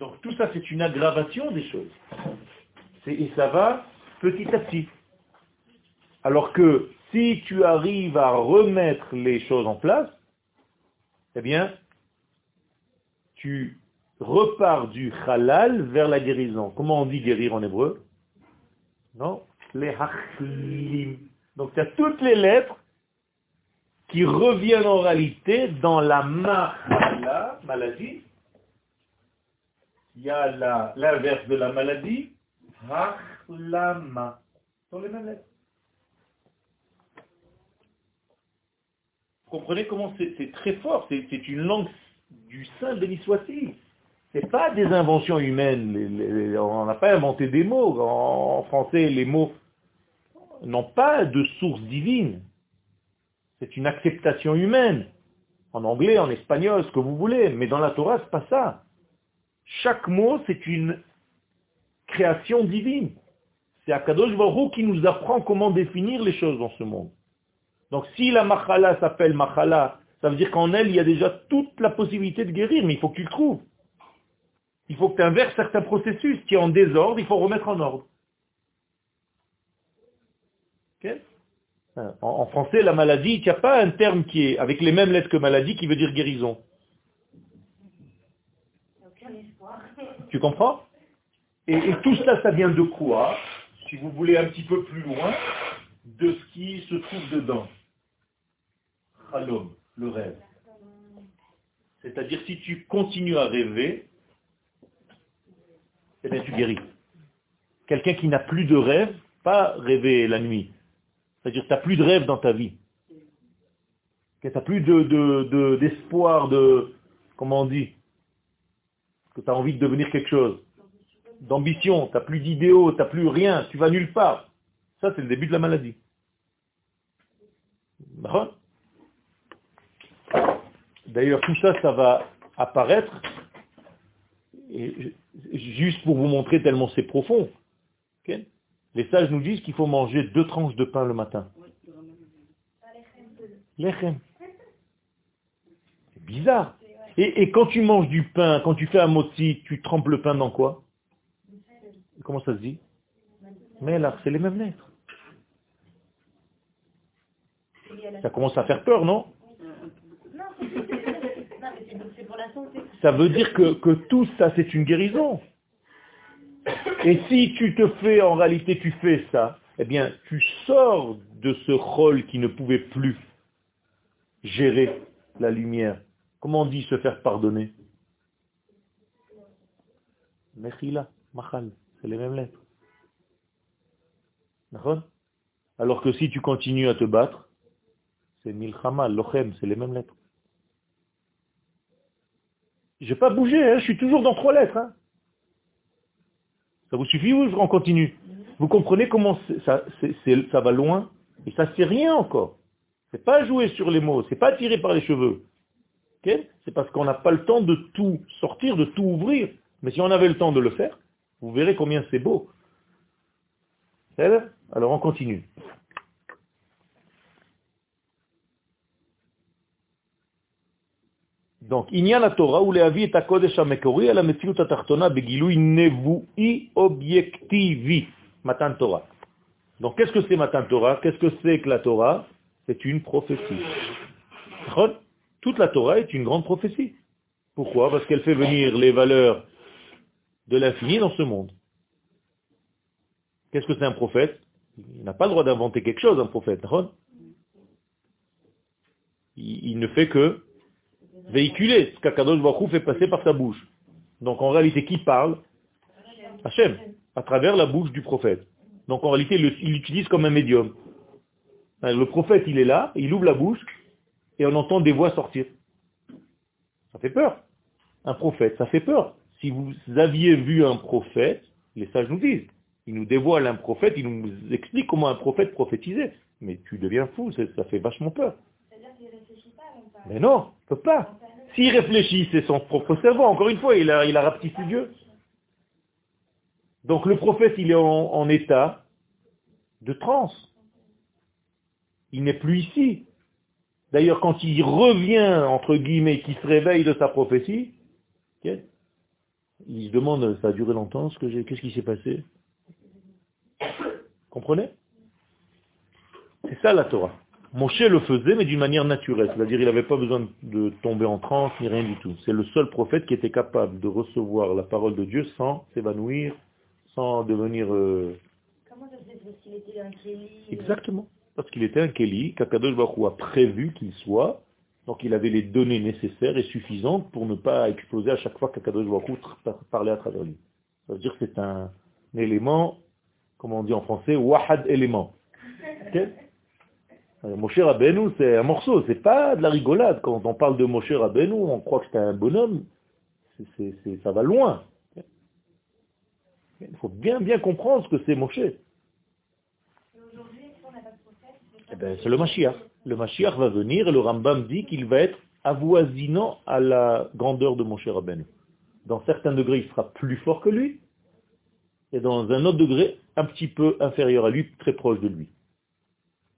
Donc tout ça, c'est une aggravation des choses. Et ça va petit à petit. Alors que si tu arrives à remettre les choses en place, eh bien, tu repars du halal vers la guérison. Comment on dit guérir en hébreu? Non Les hachlim. Donc tu as toutes les lettres qui reviennent en réalité dans la mahala, maladie. Il y a la- l'inverse de la maladie, hachlama. Ce sont les mêmes. Vous comprenez comment c'est très fort, c'est une langue du Saint béni soit-il. C'est pas des inventions humaines. on n'a pas inventé des mots. En français, les mots n'ont pas de source divine. C'est une acceptation humaine. En anglais, en espagnol, ce que vous voulez. Mais dans la Torah, c'est pas ça. Chaque mot, c'est une création divine. C'est Akadosh Baruch qui nous apprend comment définir les choses dans ce monde. Donc si la machala s'appelle machala, ça veut dire qu'en elle, il y a déjà toute la possibilité de guérir, mais il faut que tu le trouves. Il faut que tu inverses certains processus qui est en désordre, il faut remettre en ordre. Ok? En, en français, la maladie, il n'y a pas un terme qui est avec les mêmes lettres que maladie qui veut dire guérison. Tu comprends? Et, et tout ça, ça vient de quoi Si vous voulez un petit peu plus loin, de ce qui se trouve dedans? Halom, le rêve. C'est-à-dire si tu continues à rêver, eh bien tu guéris. Quelqu'un qui n'a plus de rêve, pas rêver la nuit. C'est-à-dire que tu n'as plus de rêve dans ta vie. Que tu n'as plus de, de- de- d'espoir, de, comment on dit, que tu as envie de devenir quelque chose. D'ambition, tu n'as plus d'idéaux, tu n'as plus rien, tu vas nulle part. Ça, c'est le début de la maladie. D'ailleurs, tout ça, ça va apparaître, juste pour vous montrer tellement c'est profond. Les sages nous disent qu'il faut manger deux tranches de pain le matin. Lechem. C'est bizarre. Et, et quand tu manges du pain, quand tu fais un moti, tu trempes le pain dans quoi? Comment ça se dit? Mais là, c'est les mêmes lettres. Ça commence à faire peur, non? Ça veut dire que, que tout ça, c'est une guérison. Et si tu te fais, en réalité, tu fais ça, eh bien, tu sors de ce rôle qui ne pouvait plus gérer la lumière. Comment on dit se faire pardonner? Mechila, Machal, c'est les mêmes lettres. Alors que si tu continues à te battre, c'est Milchama, Lochem, c'est les mêmes lettres. Je vais pas bouger, hein, je suis toujours dans trois lettres. hein. Ça vous suffit ou on continue Vous comprenez comment ça, ça va loin Et ça c'est rien encore. C'est pas jouer sur les mots, c'est pas tirer par les cheveux. C'est parce qu'on n'a pas le temps de tout sortir, de tout ouvrir. Mais si on avait le temps de le faire, vous verrez combien c'est beau. Alors on continue. Donc, il y a la Torah avis est à Kodesh HaMekori à la Metziut HaTachtona Begilui Nevui Objectivi. Matan Torah. Donc, qu'est-ce que c'est Matan Torah? Qu'est-ce que c'est que la Torah? C'est une prophétie. Toute la Torah est une grande prophétie. Pourquoi? Parce qu'elle fait venir les valeurs de l'infini dans ce monde. Qu'est-ce que c'est un prophète? Il n'a pas le droit d'inventer quelque chose, un prophète. Il ne fait que véhiculer ce qu'Akadosh Baruch fait passer par sa bouche. Donc en réalité, qui parle? Hachem, à travers la bouche du prophète. Donc en réalité, il l'utilise comme un médium. Le prophète, il est là, il ouvre la bouche, et on entend des voix sortir. Ça fait peur. Un prophète, ça fait peur. Si vous aviez vu un prophète, les sages nous disent, il nous dévoile un prophète, il nous explique comment un prophète prophétisait. Mais tu deviens fou, ça fait vachement peur. C'est-à-dire qu'il réfléchit pas même pas. Mais non, il peut pas. S'il réfléchit, c'est son propre cerveau. Encore une fois, il a, il a rapetissé Dieu. Donc le prophète, il est en, état de transe. Il n'est plus ici. D'ailleurs, quand il revient, entre guillemets, qu'il se réveille de sa prophétie, il se demande, ça a duré longtemps, ce que qu'est-ce qui s'est passé? Comprenez? C'est ça la Torah. Moshe le faisait, mais d'une manière naturelle. C'est-à-dire, il n'avait pas besoin de tomber en transe, ni rien du tout. C'est le seul prophète qui était capable de recevoir la parole de Dieu sans s'évanouir, sans devenir... Euh... Comment qu'il était un Kéli euh, Exactement. Parce qu'il était un Kéli, qu'Akadosh Baruch a prévu qu'il soit, donc il avait les données nécessaires et suffisantes pour ne pas exploser à chaque fois qu'Akadosh Baruch parlait à travers lui. Ça veut dire que c'est un, élément, comme on dit en français, wahad élément. Moshe Rabbeinu, c'est un morceau, c'est pas de la rigolade. Quand on parle de Moshe Rabbeinu, on croit que c'est un bonhomme, ça va loin. Il faut bien bien comprendre ce que c'est Moshe. Eh ben, c'est le Mashiach. Le Mashiach va venir et le Rambam dit qu'il va être avoisinant à la grandeur de Moshe Rabbeinu. Dans certains degrés, il sera plus fort que lui, et dans un autre degré, un petit peu inférieur à lui, très proche de lui.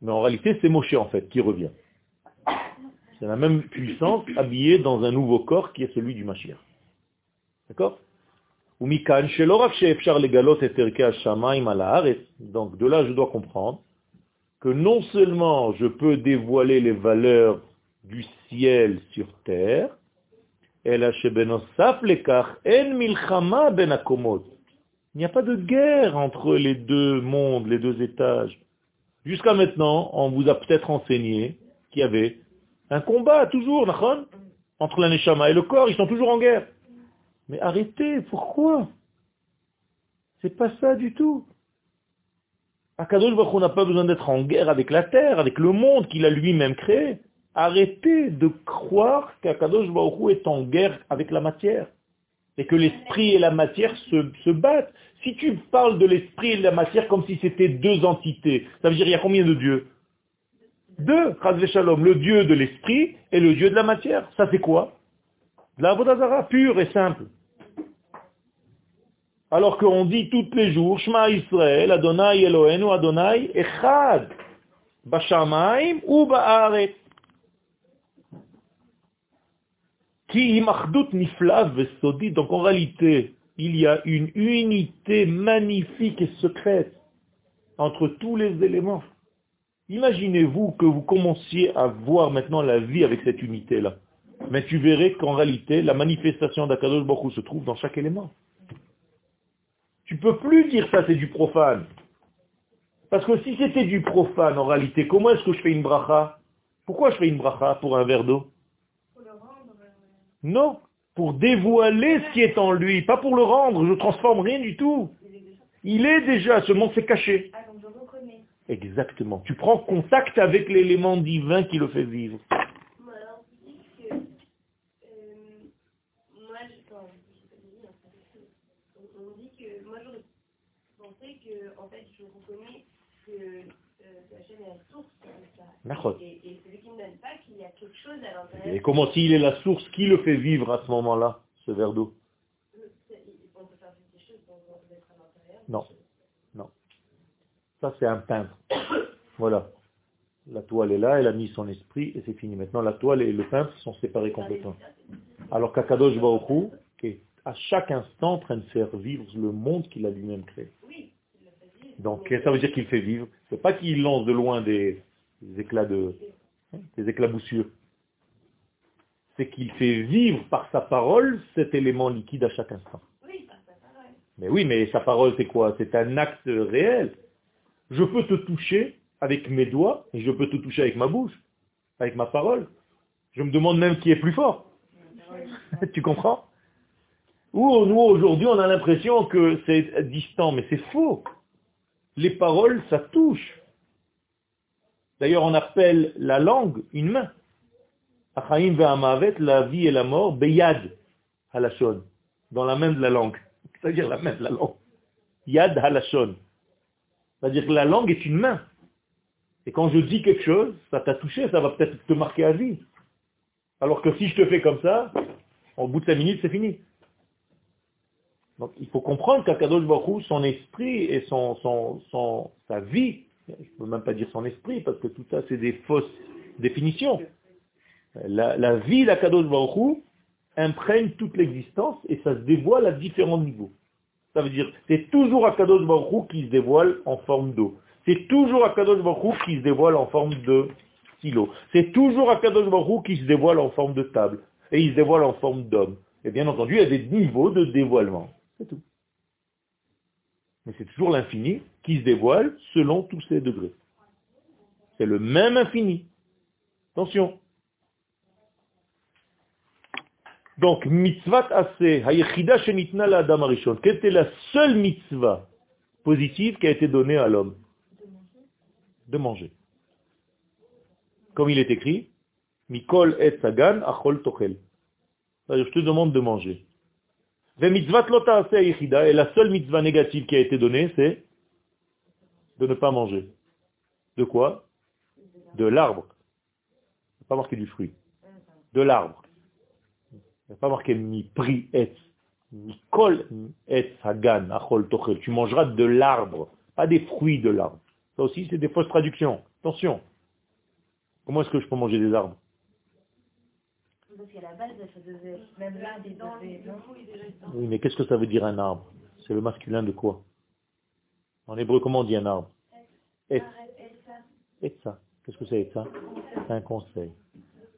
Mais en réalité, c'est Moshe en fait qui revient. C'est la même puissance habillée dans un nouveau corps qui est celui du Mashiach. D'accord? Donc de là, je dois comprendre que non seulement je peux dévoiler les valeurs du ciel sur terre, ben il n'y a pas de guerre entre les deux mondes, les deux étages. Jusqu'à maintenant, on vous a peut-être enseigné qu'il y avait un combat toujours, entre la et le corps, ils sont toujours en guerre. Mais arrêtez, pourquoi? C'est pas ça du tout. Akadosh Baruch n'a pas besoin d'être en guerre avec la terre, avec le monde qu'il a lui-même créé. Arrêtez de croire qu'Akadosh Baruch est en guerre avec la matière. Et que l'esprit et la matière se, battent. Si tu parles de l'esprit et de la matière comme si c'était deux entités, ça veut dire il y a combien de dieux? Deux, Shalom, le dieu de l'esprit et le dieu de la matière. Ça c'est quoi? La Vodazara pure et simple. Alors qu'on dit tous les jours, Shema Israël, Adonai Elohenu, Adonai Echad, Bashamaim ou Ba'aret. Ki. Donc en réalité, il y a une unité magnifique et secrète entre tous les éléments. Imaginez-vous que vous commenciez à voir maintenant la vie avec cette unité-là. Mais tu verrais qu'en réalité, la manifestation d'Akadosh Baruch se trouve dans chaque élément. Tu peux plus dire ça c'est du profane. Parce que si c'était du profane en réalité, comment est-ce que je fais une bracha? Pourquoi je fais une bracha? Pour un verre d'eau Pour le rendre. Euh, Non, pour dévoiler ce qui est en lui, pas pour le rendre, je transforme rien du tout. Il est déjà, seulement c'est caché. Ah, donc je reconnais. Exactement. Tu prends contact avec l'élément divin qui le fait vivre. Moi, alors, que, euh, moi, je, enfin, je sais pas dire, enfin, on, on dit que, moi, j'aurais pensé que, en fait, je reconnais que Et, et celui qui ne donne pas, qu'il y a quelque chose à l'intérieur. Et comment s'il est la source, qui le fait vivre à ce moment-là, ce verre d'eau? C'est- On peut faire des choses dans être à l'intérieur. Non. Non. Ça, c'est un peintre. Voilà. La toile est là, elle a mis son esprit et c'est fini. Maintenant, la toile et le peintre sont séparés complètement. Alors qu'Akadosh est à chaque instant en train de faire vivre le monde qu'il a lui-même créé. Oui, il le fait vivre. Donc, ça veut dire qu'il fait vivre. C'est pas qu'il lance de loin des, des éclats de, hein, des éclaboussures. C'est qu'il fait vivre par sa parole cet élément liquide à chaque instant. Oui, par sa parole. Mais oui, mais sa parole, c'est quoi? C'est un acte réel. Je peux te toucher avec mes doigts et je peux te toucher avec ma bouche, avec ma parole. Je me demande même qui est plus fort. tu comprends? Ou nous, aujourd'hui, on a l'impression que c'est distant, mais c'est faux. Les paroles, ça touche. D'ailleurs, on appelle la langue une main. Achaim ve'amavet, la vie et la mort, beyad halashon, dans la main de la langue. C'est-à-dire la main de la langue. Yad halashon. C'est-à-dire que la langue est une main. Et quand je dis quelque chose, ça t'a touché, ça va peut-être te marquer à vie. Alors que si je te fais comme ça, au bout de cinq minutes, c'est fini. Donc il faut comprendre qu'Akadosh Baruch son esprit et son, sa vie, je ne peux même pas dire son esprit, parce que tout ça, c'est des fausses définitions. La, la vie d'Akadosh Baruch imprègne toute l'existence et ça se dévoile à différents niveaux. Ça veut dire, c'est toujours Akadosh Baruch qui se dévoile en forme d'eau. C'est toujours Akadosh Baruch qui se dévoile en forme de stylo. C'est toujours Akadosh Baruch qui se dévoile en forme de table. Et il se dévoile en forme d'homme. Et bien entendu, il y a des niveaux de dévoilement. Tout. Mais c'est toujours l'infini qui se dévoile selon tous ces degrés. C'est le même infini. Attention. Donc, mitzvah assez, hayechida shenitna la adam arishon. Quelle était la seule mitzvah positive qui a été donnée à l'homme? De manger. Comme il est écrit, mikol et sagan achol tochel. Je te demande de manger. Et la seule mitzvah négative qui a été donnée, c'est de ne pas manger. De quoi? De l'arbre. Pas marqué du fruit. De l'arbre. Il n'y a pas marqué mi pri et. Mi kol et sagan achol tochel. Tu mangeras de l'arbre, pas des fruits de l'arbre. Ça aussi, c'est des fausses traductions. Attention. Comment est-ce que je peux manger des arbres? Oui, mais qu'est-ce que ça veut dire un arbre? C'est le masculin de quoi? En hébreu, comment on dit un arbre? Et ça. Qu'est-ce que c'est ça C'est un conseil.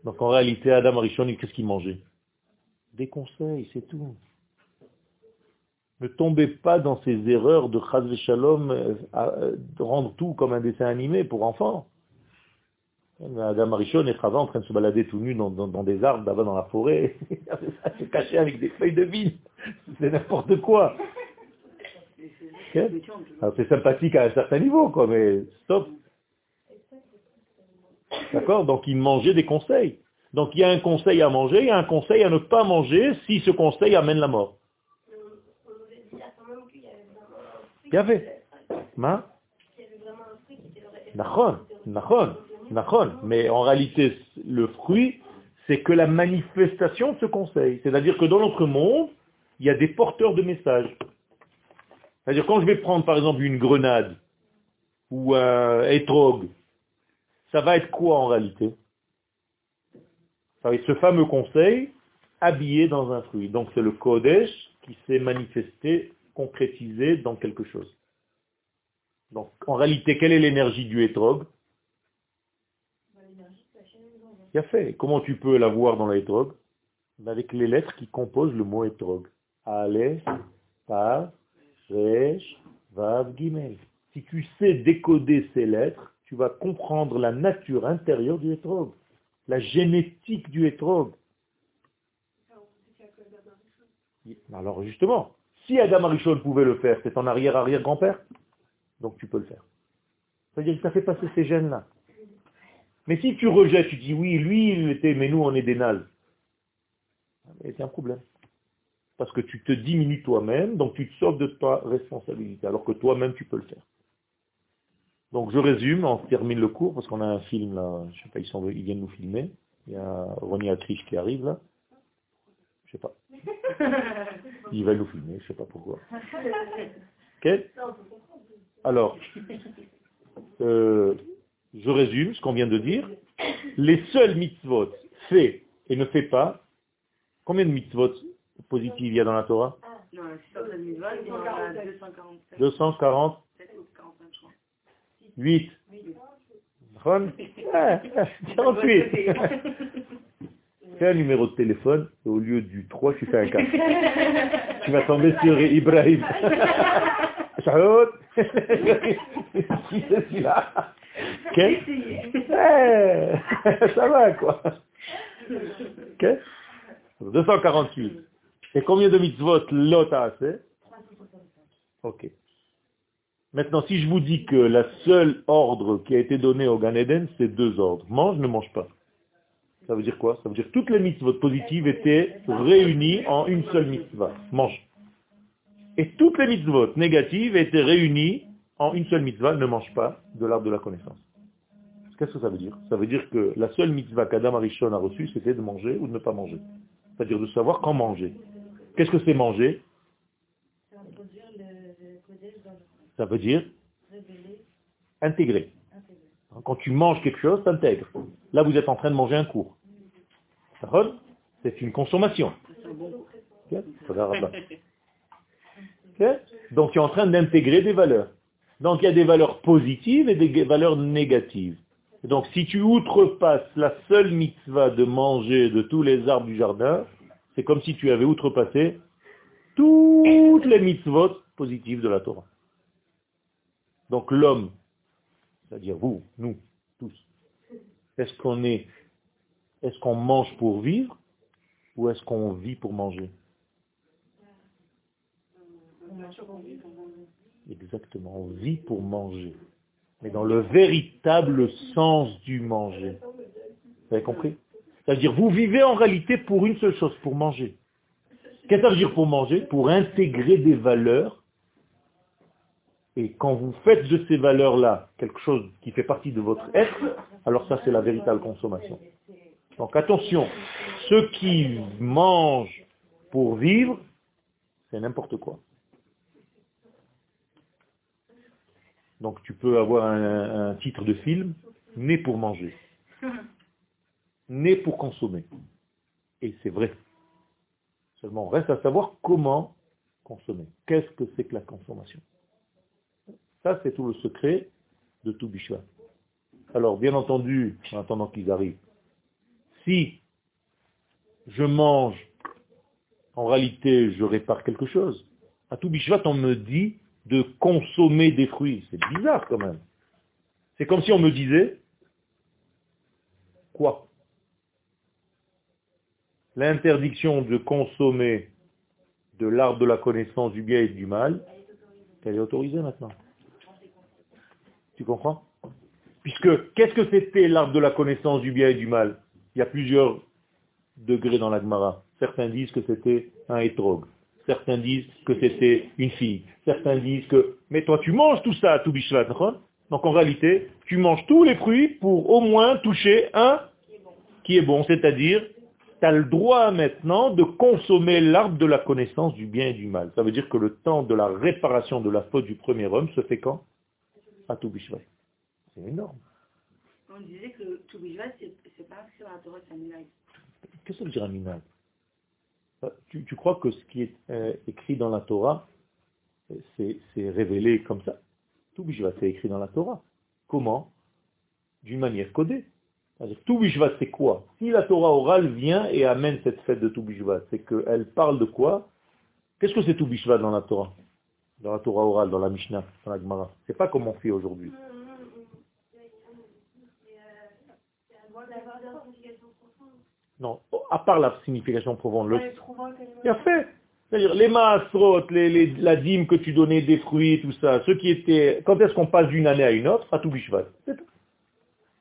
Donc en réalité, Adam Arishon, qu'est-ce qu'il mangeait? Des conseils, c'est tout. Ne tombez pas dans ces erreurs de Chaz Shalom, euh, euh, de rendre tout comme un dessin animé pour enfants. Adam Arishon est en train de se balader tout nu dans, des arbres, là-bas dans la forêt. se caché avec des feuilles de vie. C'est n'importe quoi. C'est sympathique à un certain niveau, quoi, mais stop. D'accord? Donc il mangeait des conseils. Donc il y a un conseil à manger, il y a un conseil à ne pas manger si ce conseil amène la mort. Il y avait. Mais en réalité, le fruit, c'est que la manifestation de ce conseil. C'est-à-dire que dans notre monde, il y a des porteurs de messages. C'est-à-dire quand je vais prendre par exemple une grenade ou un étrogue, ça va être quoi en réalité? Ce fameux conseil habillé dans un fruit. Donc c'est le Kodesh qui s'est manifesté, concrétisé dans quelque chose. Donc en réalité, quelle est l'énergie du étrog Fait. Comment tu peux la voir dans l'étrog ben, Avec les lettres qui composent le mot étrog. Aleph, Tav, Resh, Vav, Gimel. Si tu sais décoder ces lettres, tu vas comprendre la nature intérieure du étrog la génétique du hétrog. Alors justement, si Adam Arishon pouvait le faire, c'est ton arrière-arrière-grand-père, donc tu peux le faire. C'est-à-dire que ça fait passer ces gènes-là. Mais si tu rejettes, tu dis oui, lui il était, mais nous on est des nazes, c'est un problème. Parce que tu te diminues toi-même, donc tu te sauves de ta responsabilité, alors que toi-même tu peux le faire. Donc je résume, on termine le cours, parce qu'on a un film là, je sais pas, ils, sont, ils viennent nous filmer. Il y a René Atriche qui arrive là. Je sais pas. Il va nous filmer, je sais pas pourquoi. Alors, euh, je résume ce qu'on vient de dire. Les seuls mitzvot faits et ne faits pas, combien de mitzvot positifs il y a dans la Torah? 240. 8. 48. fait un numéro de téléphone et au lieu du 3, je fais un 4. tu vas tomber sur Ibrahim. Saoud Qui c'est celui-là? Quel Eh, Ça va quoi Ok 248. Et combien de mitzvot l'autre a assez Ok. Maintenant, si je vous dis que la seule ordre qui a été donné au Gan Eden, c'est deux ordres. Mange, ne mange pas. Ça veut dire quoi? Ça veut dire que toutes les mitzvot positives étaient réunies en une seule mitzvah. Mange. Et toutes les mitzvot négatives étaient réunies une seule mitzvah, ne mange pas de l'arbre de la connaissance. Qu'est-ce que ça veut dire? Ça veut dire que la seule mitzvah qu'Adam Arishon a reçue, c'était de manger ou de ne pas manger. C'est-à-dire de savoir quand manger. Qu'est-ce que c'est manger? Ça veut dire intégrer. Quand tu manges quelque chose, tu intègres. Là, vous êtes en train de manger un cours. C'est une consommation. Donc tu es en train d'intégrer des valeurs. Donc il y a des valeurs positives et des valeurs négatives. donc si tu outrepasses la seule mitzvah de manger de tous les arbres du jardin, c'est comme si tu avais outrepassé toutes les mitzvot positives de la Torah. Donc l'homme, c'est-à-dire vous, nous, tous, est-ce qu'on est, est-ce qu'on mange pour vivre ou est-ce qu'on vit pour manger? Exactement, on vit pour manger. Mais dans le véritable sens du manger. Vous avez compris? C'est-à-dire, vous vivez en réalité pour une seule chose, pour manger. Qu'est-ce que ça veut dire pour manger? Pour intégrer des valeurs. Et quand vous faites de ces valeurs-là quelque chose qui fait partie de votre être, alors ça c'est la véritable consommation. Donc attention, ceux qui mangent pour vivre, c'est n'importe quoi. Donc tu peux avoir un, titre de film, né pour manger, né pour consommer. Et c'est vrai. Seulement, reste à savoir comment consommer. Qu'est-ce que c'est que la consommation? Ça, c'est tout le secret de tout Bishwa. Alors, bien entendu, en attendant qu'ils arrivent, si je mange, en réalité, je répare quelque chose. À tout Bishvat, on me dit de consommer des fruits. C'est bizarre quand même. C'est comme si on me disait, quoi? L'interdiction de consommer de l'arbre de la connaissance du bien et du mal, elle est autorisée maintenant. Tu comprends? Puisque, qu'est-ce que c'était l'arbre de la connaissance du bien et du mal? Il y a plusieurs degrés dans l'Agmara. Certains disent que c'était un étrogue. Certains disent que c'était une fille. Certains disent que... Mais toi, tu manges tout ça, tout bishvat, Donc en réalité, tu manges tous les fruits pour au moins toucher un qui est bon. C'est-à-dire, tu as le droit maintenant de consommer l'arbre de la connaissance du bien et du mal. Ça veut dire que le temps de la réparation de la faute du premier homme se fait quand? À. C'est énorme. On disait que tout bishvat, c'est pas sur la Torah, c'est un Qu'est-ce que ça veut dire un tu, crois que ce qui est euh, écrit dans la Torah, c'est révélé comme ça? Tout Bishvat, c'est écrit dans la Torah. Comment? D'une manière codée. Tout c'est quoi? Si la Torah orale vient et amène cette fête de Tout c'est qu'elle parle de quoi? Qu'est-ce que c'est Tout Bishvat dans la Torah? Dans la Torah orale, dans la Mishnah, dans la Gemara. C'est pas comme on fait aujourd'hui. Non, à part la signification profonde. Le... Il a fait. C'est-à-dire les maasrot, les, la dîme que tu donnais des fruits, tout ça, ceux qui étaient... Quand est-ce qu'on passe d'une année à une autre À tout bishvat.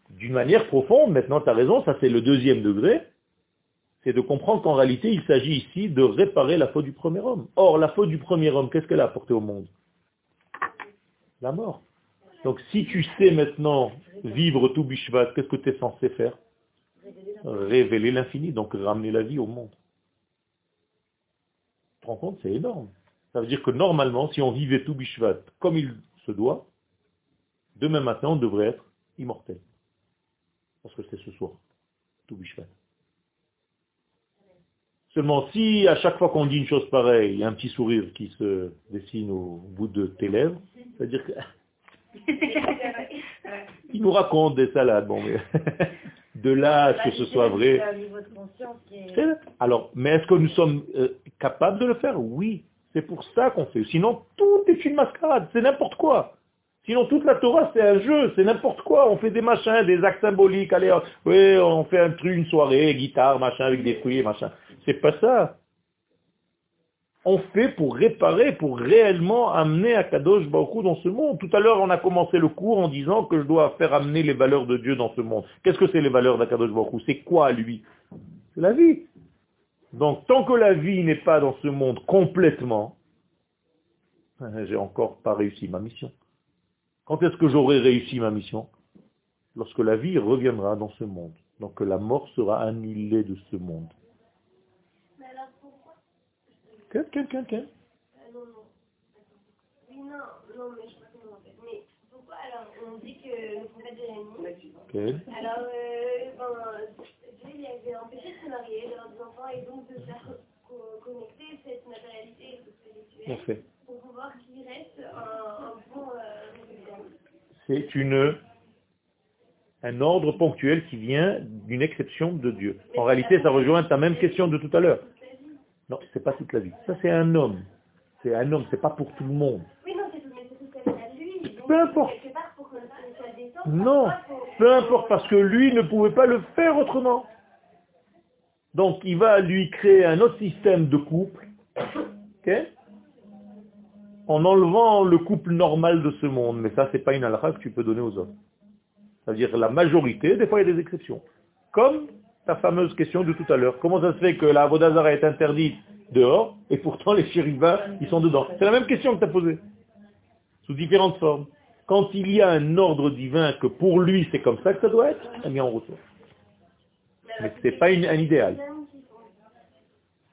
D'une manière profonde, maintenant tu as raison, ça c'est le deuxième degré, c'est de comprendre qu'en réalité il s'agit ici de réparer la faute du premier homme. Or, la faute du premier homme, qu'est-ce qu'elle a apporté au monde? La mort. Donc si tu sais maintenant vivre tout bishvat, qu'est-ce que tu es censé faire? Révéler l'infini, donc ramener la vie au monde. Tu te rends compte C'est énorme. Ça veut dire que normalement, si on vivait tout Bishvat comme il se doit, demain matin, on devrait être immortel. Parce que c'est ce soir, tout Bishvat. Seulement, si à chaque fois qu'on dit une chose pareille, il y a un petit sourire qui se dessine au bout de tes lèvres, c'est-à-dire que... il nous raconte des salades. Bon, mais De là à ce que ce soit vrai. Alors, mais est-ce que nous sommes euh, capables de le faire? Oui. C'est pour ça qu'on fait. Sinon, tout est une mascarade. C'est n'importe quoi. Sinon, toute la Torah, c'est un jeu. C'est n'importe quoi. On fait des machins, des actes symboliques. Allez, oui, on fait un truc, une soirée, guitare, machin, avec des fruits, machin. C'est pas ça. On fait pour réparer, pour réellement amener Akadosh Baruch dans ce monde. Tout à l'heure, on a commencé le cours en disant que je dois faire amener les valeurs de Dieu dans ce monde. Qu'est-ce que c'est les valeurs d'Akadosh Baruch C'est quoi, lui? C'est la vie. Donc, tant que la vie n'est pas dans ce monde complètement, j'ai encore pas réussi ma mission. Quand est-ce que j'aurai réussi ma mission? Lorsque la vie reviendra dans ce monde. Donc la mort sera annihilée de ce monde. Quel, quel, quel, quel? Ah non, non. Oui, non, non, mais je sais pas comment en fait. Mais pourquoi alors on dit que le prophète Jérémie, Quel alors euh, ben, Dieu il avait empêché de se marier, d'avoir des enfants et donc de faire co- connecter cette matérialité et ce spirituel pour pouvoir qu'il reste un, un bon euh. C'est une un ordre ponctuel qui vient d'une exception de Dieu. En réalité, ça rejoint ta même question de tout à l'heure. Non, c'est pas toute la vie. Ça, c'est un homme. C'est un homme, c'est pas pour tout le monde. Oui, non, c'est lui. Peu importe. Non, peu importe, parce que lui ne pouvait pas le faire autrement. Donc il va lui créer un autre système de couple, ok en enlevant le couple normal de ce monde. Mais ça, c'est pas une halakha que tu peux donner aux hommes. C'est-à-dire la majorité, des fois il y a des exceptions. Comme ta fameuse question de tout à l'heure. Comment ça se fait que la Vodazara est interdite dehors et pourtant les chérubins, ils sont dedans? C'est la même question que tu as posée, sous différentes formes. Quand il y a un ordre divin que pour lui c'est comme ça que ça doit être, eh bien on retourne. Mais ce n'est pas un idéal.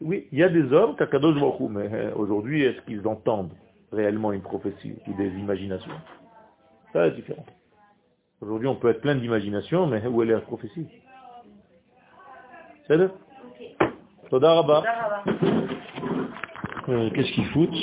Oui, il y a des hommes, Kakadosh Baruch mais euh, aujourd'hui, est-ce qu'ils entendent réellement une prophétie ou des imaginations? Ça, c'est différent. Aujourd'hui, on peut être plein d'imagination, mais où est la prophétie? C'est le Toda Rabba. Tודה רבה. Euh, Qu'est-ce qu'ils foutent